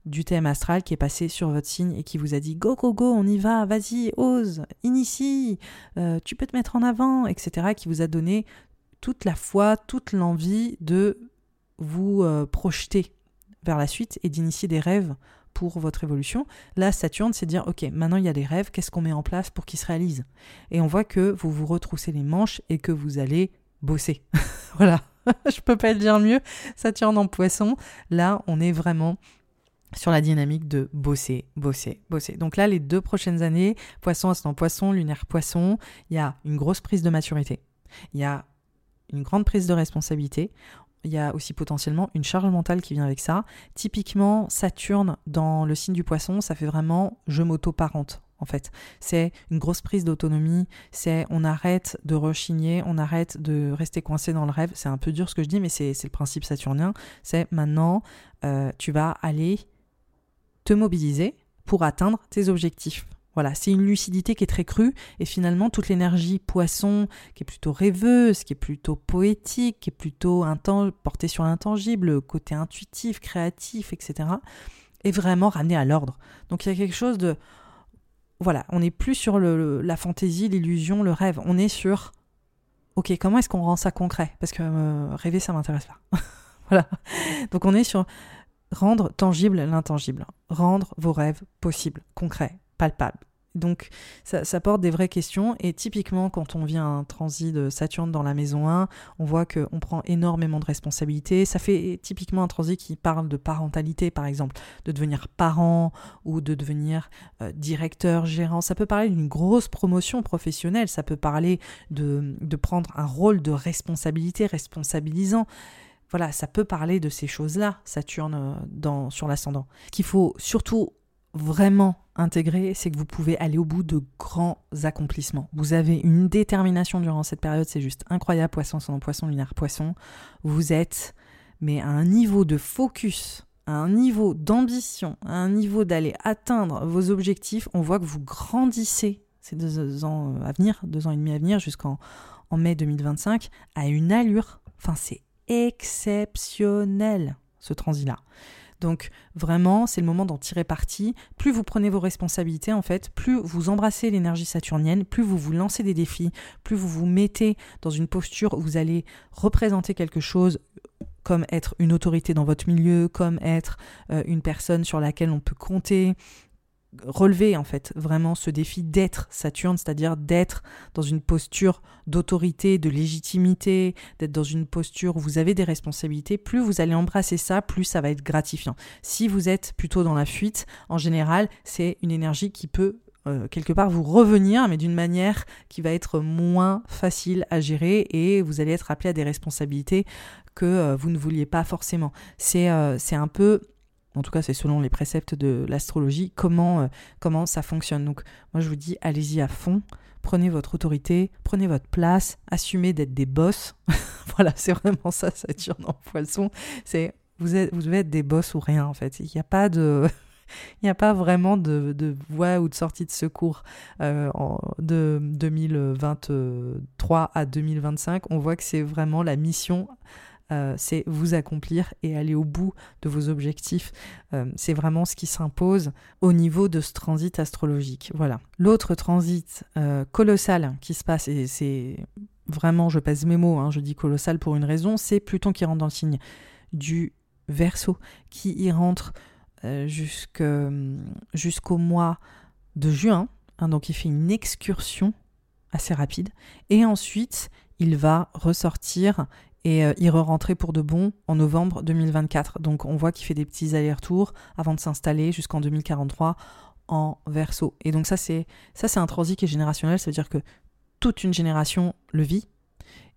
du thème astral qui est passé sur votre signe et qui vous a dit go go go on y va vas-y ose initie euh, tu peux te mettre en avant etc qui vous a donné toute la foi toute l'envie de vous euh, projeter vers la suite et d'initier des rêves pour votre évolution. Là, Saturne, c'est dire, ok, maintenant il y a des rêves, qu'est-ce qu'on met en place pour qu'ils se réalisent? Et on voit que vous vous retroussez les manches et que vous allez bosser. voilà, je peux pas le dire mieux. Saturne en poisson, là, on est vraiment sur la dynamique de bosser, bosser, bosser. Donc là, les deux prochaines années, poisson, ascendant poisson, lunaire poisson, il y a une grosse prise de maturité. Il y a une grande prise de responsabilité il y a aussi potentiellement une charge mentale qui vient avec ça. Typiquement, Saturne dans le signe du poisson, ça fait vraiment je m'auto-parente en fait. C'est une grosse prise d'autonomie, c'est on arrête de rechigner, on arrête de rester coincé dans le rêve. C'est un peu dur ce que je dis, mais c'est le principe saturnien. C'est maintenant, euh, tu vas aller te mobiliser pour atteindre tes objectifs. Voilà, c'est une lucidité qui est très crue et finalement toute l'énergie poisson qui est plutôt rêveuse, qui est plutôt poétique, qui est plutôt portée sur l'intangible, côté intuitif, créatif, etc., est vraiment ramenée à l'ordre. Donc il y a quelque chose de... Voilà, on n'est plus sur la fantaisie, l'illusion, le rêve, on est sur... Ok, comment est-ce qu'on rend ça concret? Parce que euh, rêver, ça m'intéresse pas. voilà. Donc on est sur rendre tangible l'intangible, rendre vos rêves possibles, concrets, Donc ça, porte des vraies questions et typiquement quand on vient un transit de Saturne dans la maison 1, on voit qu'on prend énormément de responsabilités. Ça fait typiquement un transit qui parle de parentalité par exemple, de devenir parent ou de devenir euh, directeur, gérant. Ça peut parler d'une grosse promotion professionnelle, ça peut parler de, de prendre un rôle de responsabilité responsabilisant voilà, ça peut parler de ces choses-là, Saturne euh, dans, sur l'ascendant. Ce qu'il faut surtout vraiment intégrer, c'est que vous pouvez aller au bout de grands accomplissements. Vous avez une détermination durant cette période, c'est juste incroyable, poisson, son poisson, lunaire, poisson. Vous êtes, mais à un niveau de focus, à un niveau d'ambition, à un niveau d'aller atteindre vos objectifs, on voit que vous grandissez ces deux ans à venir, deux ans et demi à venir, jusqu'en en mai 2025, à une allure, enfin c'est exceptionnel ce transit-là. Donc vraiment, c'est le moment d'en tirer parti. Plus vous prenez vos responsabilités, en fait, plus vous embrassez l'énergie saturnienne, plus vous vous lancez des défis, plus vous vous mettez dans une posture où vous allez représenter quelque chose comme être une autorité dans votre milieu, comme être euh, une personne sur laquelle on peut compter, relever en fait vraiment ce défi d'être Saturne, c'est-à-dire d'être dans une posture d'autorité, de légitimité, d'être dans une posture où vous avez des responsabilités, plus vous allez embrasser ça, plus ça va être gratifiant. Si vous êtes plutôt dans la fuite, en général, c'est une énergie qui peut euh, quelque part vous revenir, mais d'une manière qui va être moins facile à gérer et vous allez être appelé à des responsabilités que euh, vous ne vouliez pas forcément. C'est euh, c'est un peu en tout cas c'est selon les préceptes de l'astrologie, comment, euh, comment ça fonctionne. Donc moi je vous dis, allez-y à fond, prenez votre autorité, prenez votre place, assumez d'être des boss. voilà, c'est vraiment ça, Saturne en poisson. C'est vous, êtes, vous devez être des boss ou rien en fait. Il n'y a pas de... Il a pas vraiment de, de, voie ou de sortie de secours euh, de 2023 à 2025. On voit que c'est vraiment la mission euh, c'est vous accomplir et aller au bout de vos objectifs. Euh, c'est vraiment ce qui s'impose au niveau de ce transit astrologique. Voilà. L'autre transit euh, colossal qui se passe, et c'est vraiment, je pèse mes mots, hein, je dis colossal pour une raison, c'est Pluton qui rentre dans le signe du Verseau, qui y rentre jusqu'au mois de juin. Hein, donc il fait une excursion assez rapide. Et ensuite, il va ressortir et euh, il re-rentrer pour de bon en novembre 2024. Donc on voit qu'il fait des petits allers-retours avant de s'installer jusqu'en 2043 en verso. Et donc ça c'est ça c'est un transit qui est générationnel, ça veut dire que toute une génération le vit.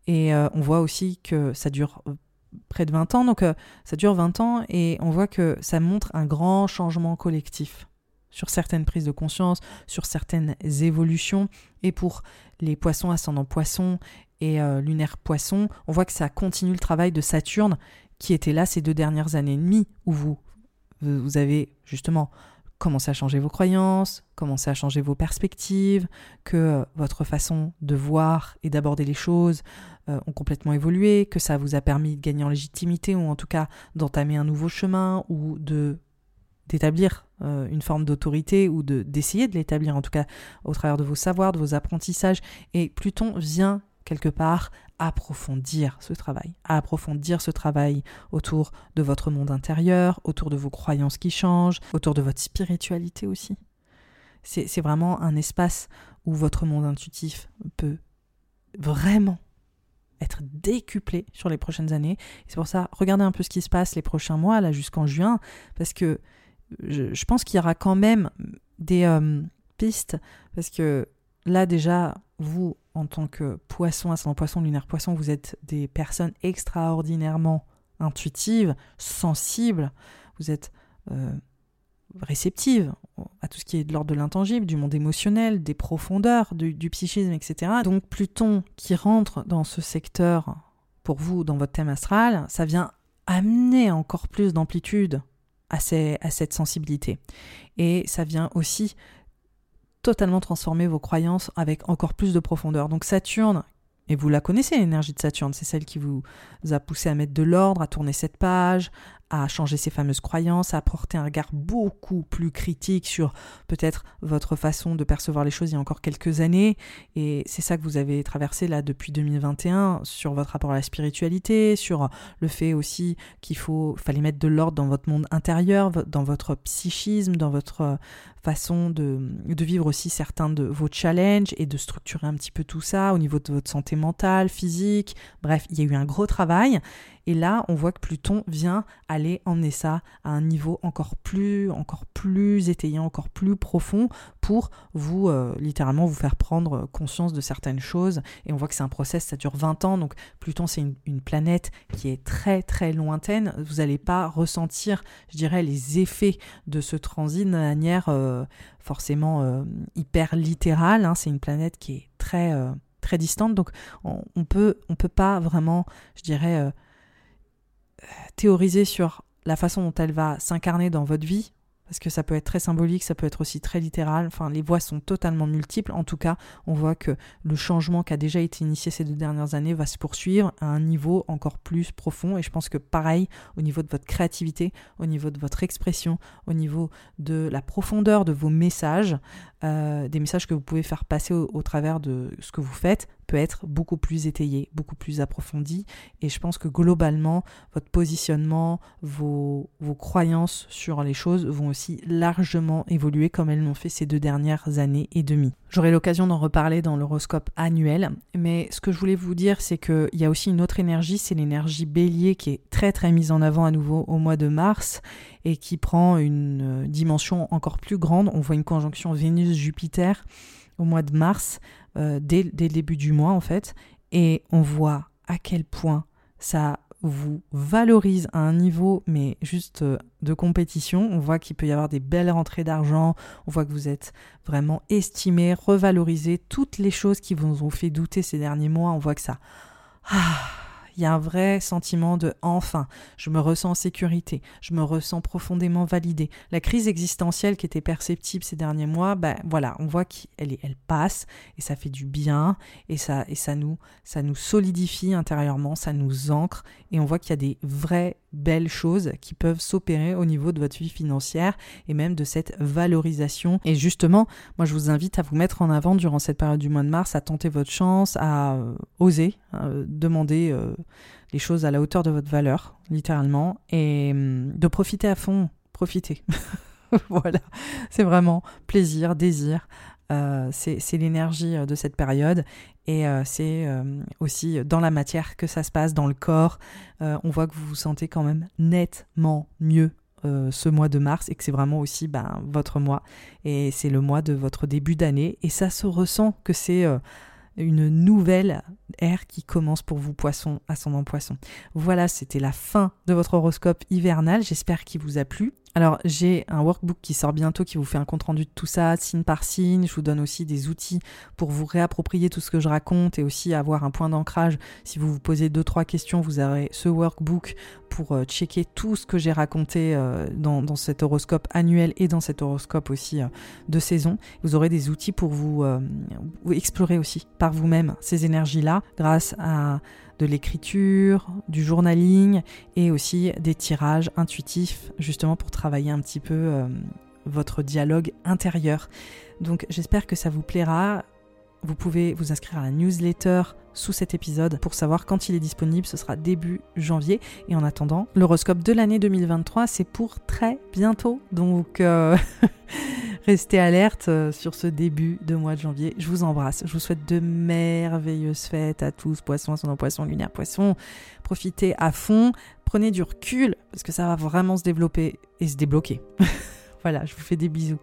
Et euh, on voit aussi que ça dure euh, près de 20 ans, donc ça dure 20 ans et on voit que ça montre un grand changement collectif sur certaines prises de conscience, sur certaines évolutions. Et pour les poissons ascendant poissons et euh, lunaire poisson, on voit que ça continue le travail de Saturne qui était là ces deux dernières années et demie où vous, vous avez justement commencé à changer vos croyances, commencé à changer vos perspectives, que euh, votre façon de voir et d'aborder les choses euh, ont complètement évolué, que ça vous a permis de gagner en légitimité ou en tout cas d'entamer un nouveau chemin ou de d'établir une forme d'autorité ou de d'essayer de l'établir en tout cas au travers de vos savoirs, de vos apprentissages. Et Pluton vient quelque part approfondir ce travail, approfondir ce travail autour de votre monde intérieur, autour de vos croyances qui changent, autour de votre spiritualité aussi. C'est vraiment un espace où votre monde intuitif peut vraiment être décuplé sur les prochaines années. C'est pour ça, regardez un peu ce qui se passe les prochains mois, là jusqu'en juin, parce que je, pense qu'il y aura quand même des euh, pistes, parce que là déjà, vous, en tant que poisson, ascendant poisson, lunaire poisson, vous êtes des personnes extraordinairement intuitive, sensible, vous êtes euh, réceptive à tout ce qui est de l'ordre de l'intangible, du monde émotionnel, des profondeurs, du, psychisme, etc. Donc Pluton qui rentre dans ce secteur pour vous, dans votre thème astral, ça vient amener encore plus d'amplitude à cette sensibilité. Et ça vient aussi totalement transformer vos croyances avec encore plus de profondeur. Donc Saturne, et vous la connaissez, l'énergie de Saturne, c'est celle qui vous a poussé à mettre de l'ordre, à tourner cette page, à changer ces fameuses croyances, à porter un regard beaucoup plus critique sur peut-être votre façon de percevoir les choses il y a encore quelques années. Et c'est ça que vous avez traversé là depuis 2021 sur votre rapport à la spiritualité, sur le fait aussi qu'il faut, fallait mettre de l'ordre dans votre monde intérieur, dans votre psychisme, dans votre façon de, de, vivre aussi certains de vos challenges et de structurer un petit peu tout ça au niveau de votre santé mentale, physique. Bref, il y a eu un gros travail. Et là, on voit que Pluton vient aller emmener ça à un niveau encore plus, encore plus étayant, encore plus profond pour vous, euh, littéralement, vous faire prendre conscience de certaines choses. Et on voit que c'est un process, ça dure 20 ans. Donc Pluton, c'est une, planète qui est très, très lointaine. Vous n'allez pas ressentir, je dirais, les effets de ce transit de manière euh, forcément euh, hyper littérale. Hein. C'est une planète qui est très très distante, donc on, on peut on peut pas vraiment, je dirais, théoriser sur la façon dont elle va s'incarner dans votre vie, parce que ça peut être très symbolique, ça peut être aussi très littéral, enfin les voies sont totalement multiples, en tout cas on voit que le changement qui a déjà été initié ces deux dernières années va se poursuivre à un niveau encore plus profond, et je pense que pareil au niveau de votre créativité, au niveau de votre expression, au niveau de la profondeur de vos messages, euh, des messages que vous pouvez faire passer au, travers de ce que vous faites peut être beaucoup plus étayé, beaucoup plus approfondi. Et je pense que globalement, votre positionnement, vos, vos croyances sur les choses vont aussi largement évoluer comme elles l'ont fait ces deux dernières années et demie. J'aurai l'occasion d'en reparler dans l'horoscope annuel, mais ce que je voulais vous dire, c'est qu'il y a aussi une autre énergie, c'est l'énergie bélier qui est très très mise en avant à nouveau au mois de mars et qui prend une euh, dimension encore plus grande. On voit une conjonction Vénus-Jupiter au mois de mars, euh, dès, le début du mois en fait, et on voit à quel point ça vous valorise à un niveau, mais juste euh, de compétition. On voit qu'il peut y avoir des belles rentrées d'argent, on voit que vous êtes vraiment estimé, revalorisé, toutes les choses qui vous ont fait douter ces derniers mois, on voit que ça... Ah, il y a un vrai sentiment de enfin, je me ressens en sécurité, je me ressens profondément validé. La crise existentielle qui était perceptible ces derniers mois, ben voilà, on voit qu'elle elle passe et ça fait du bien et ça et ça nous ça nous solidifie intérieurement, ça nous ancre et on voit qu'il y a des vraies belles choses qui peuvent s'opérer au niveau de votre vie financière et même de cette valorisation. Et justement, moi je vous invite à vous mettre en avant durant cette période du mois de mars, à tenter votre chance, à euh, oser euh, demander euh, les choses à la hauteur de votre valeur, littéralement, et hum, de profiter à fond, profiter. voilà, c'est vraiment plaisir, désir. C'est l'énergie de cette période et c'est aussi dans la matière que ça se passe, dans le corps. on voit que vous vous sentez quand même nettement mieux ce mois de mars et que c'est vraiment aussi ben, votre mois et c'est le mois de votre début d'année et ça se ressent que c'est une nouvelle ère qui commence pour vous, poisson, ascendant poisson. Voilà, c'était la fin de votre horoscope hivernal. J'espère qu'il vous a plu. Alors, j'ai un workbook qui sort bientôt qui vous fait un compte rendu de tout ça, signe par signe. Je vous donne aussi des outils pour vous réapproprier tout ce que je raconte et aussi avoir un point d'ancrage. Si vous vous posez deux, trois questions, vous aurez ce workbook pour euh, checker tout ce que j'ai raconté euh, dans, cet horoscope annuel et dans cet horoscope aussi euh, de saison. Vous aurez des outils pour vous, vous explorer aussi par vous-même ces énergies-là grâce à de l'écriture, du journaling et aussi des tirages intuitifs justement pour travailler un petit peu euh, votre dialogue intérieur. Donc j'espère que ça vous plaira. Vous pouvez vous inscrire à la newsletter sous cet épisode pour savoir quand il est disponible. Ce sera début janvier. Et en attendant, l'horoscope de l'année 2023, c'est pour très bientôt. Donc euh, restez alerte euh, sur ce début de mois de janvier. Je vous embrasse. Je vous souhaite de merveilleuses fêtes à tous, poissons, ascendant poisson, lunaire poisson. Profitez à fond. Prenez du recul parce que ça va vraiment se développer et se débloquer. voilà, je vous fais des bisous.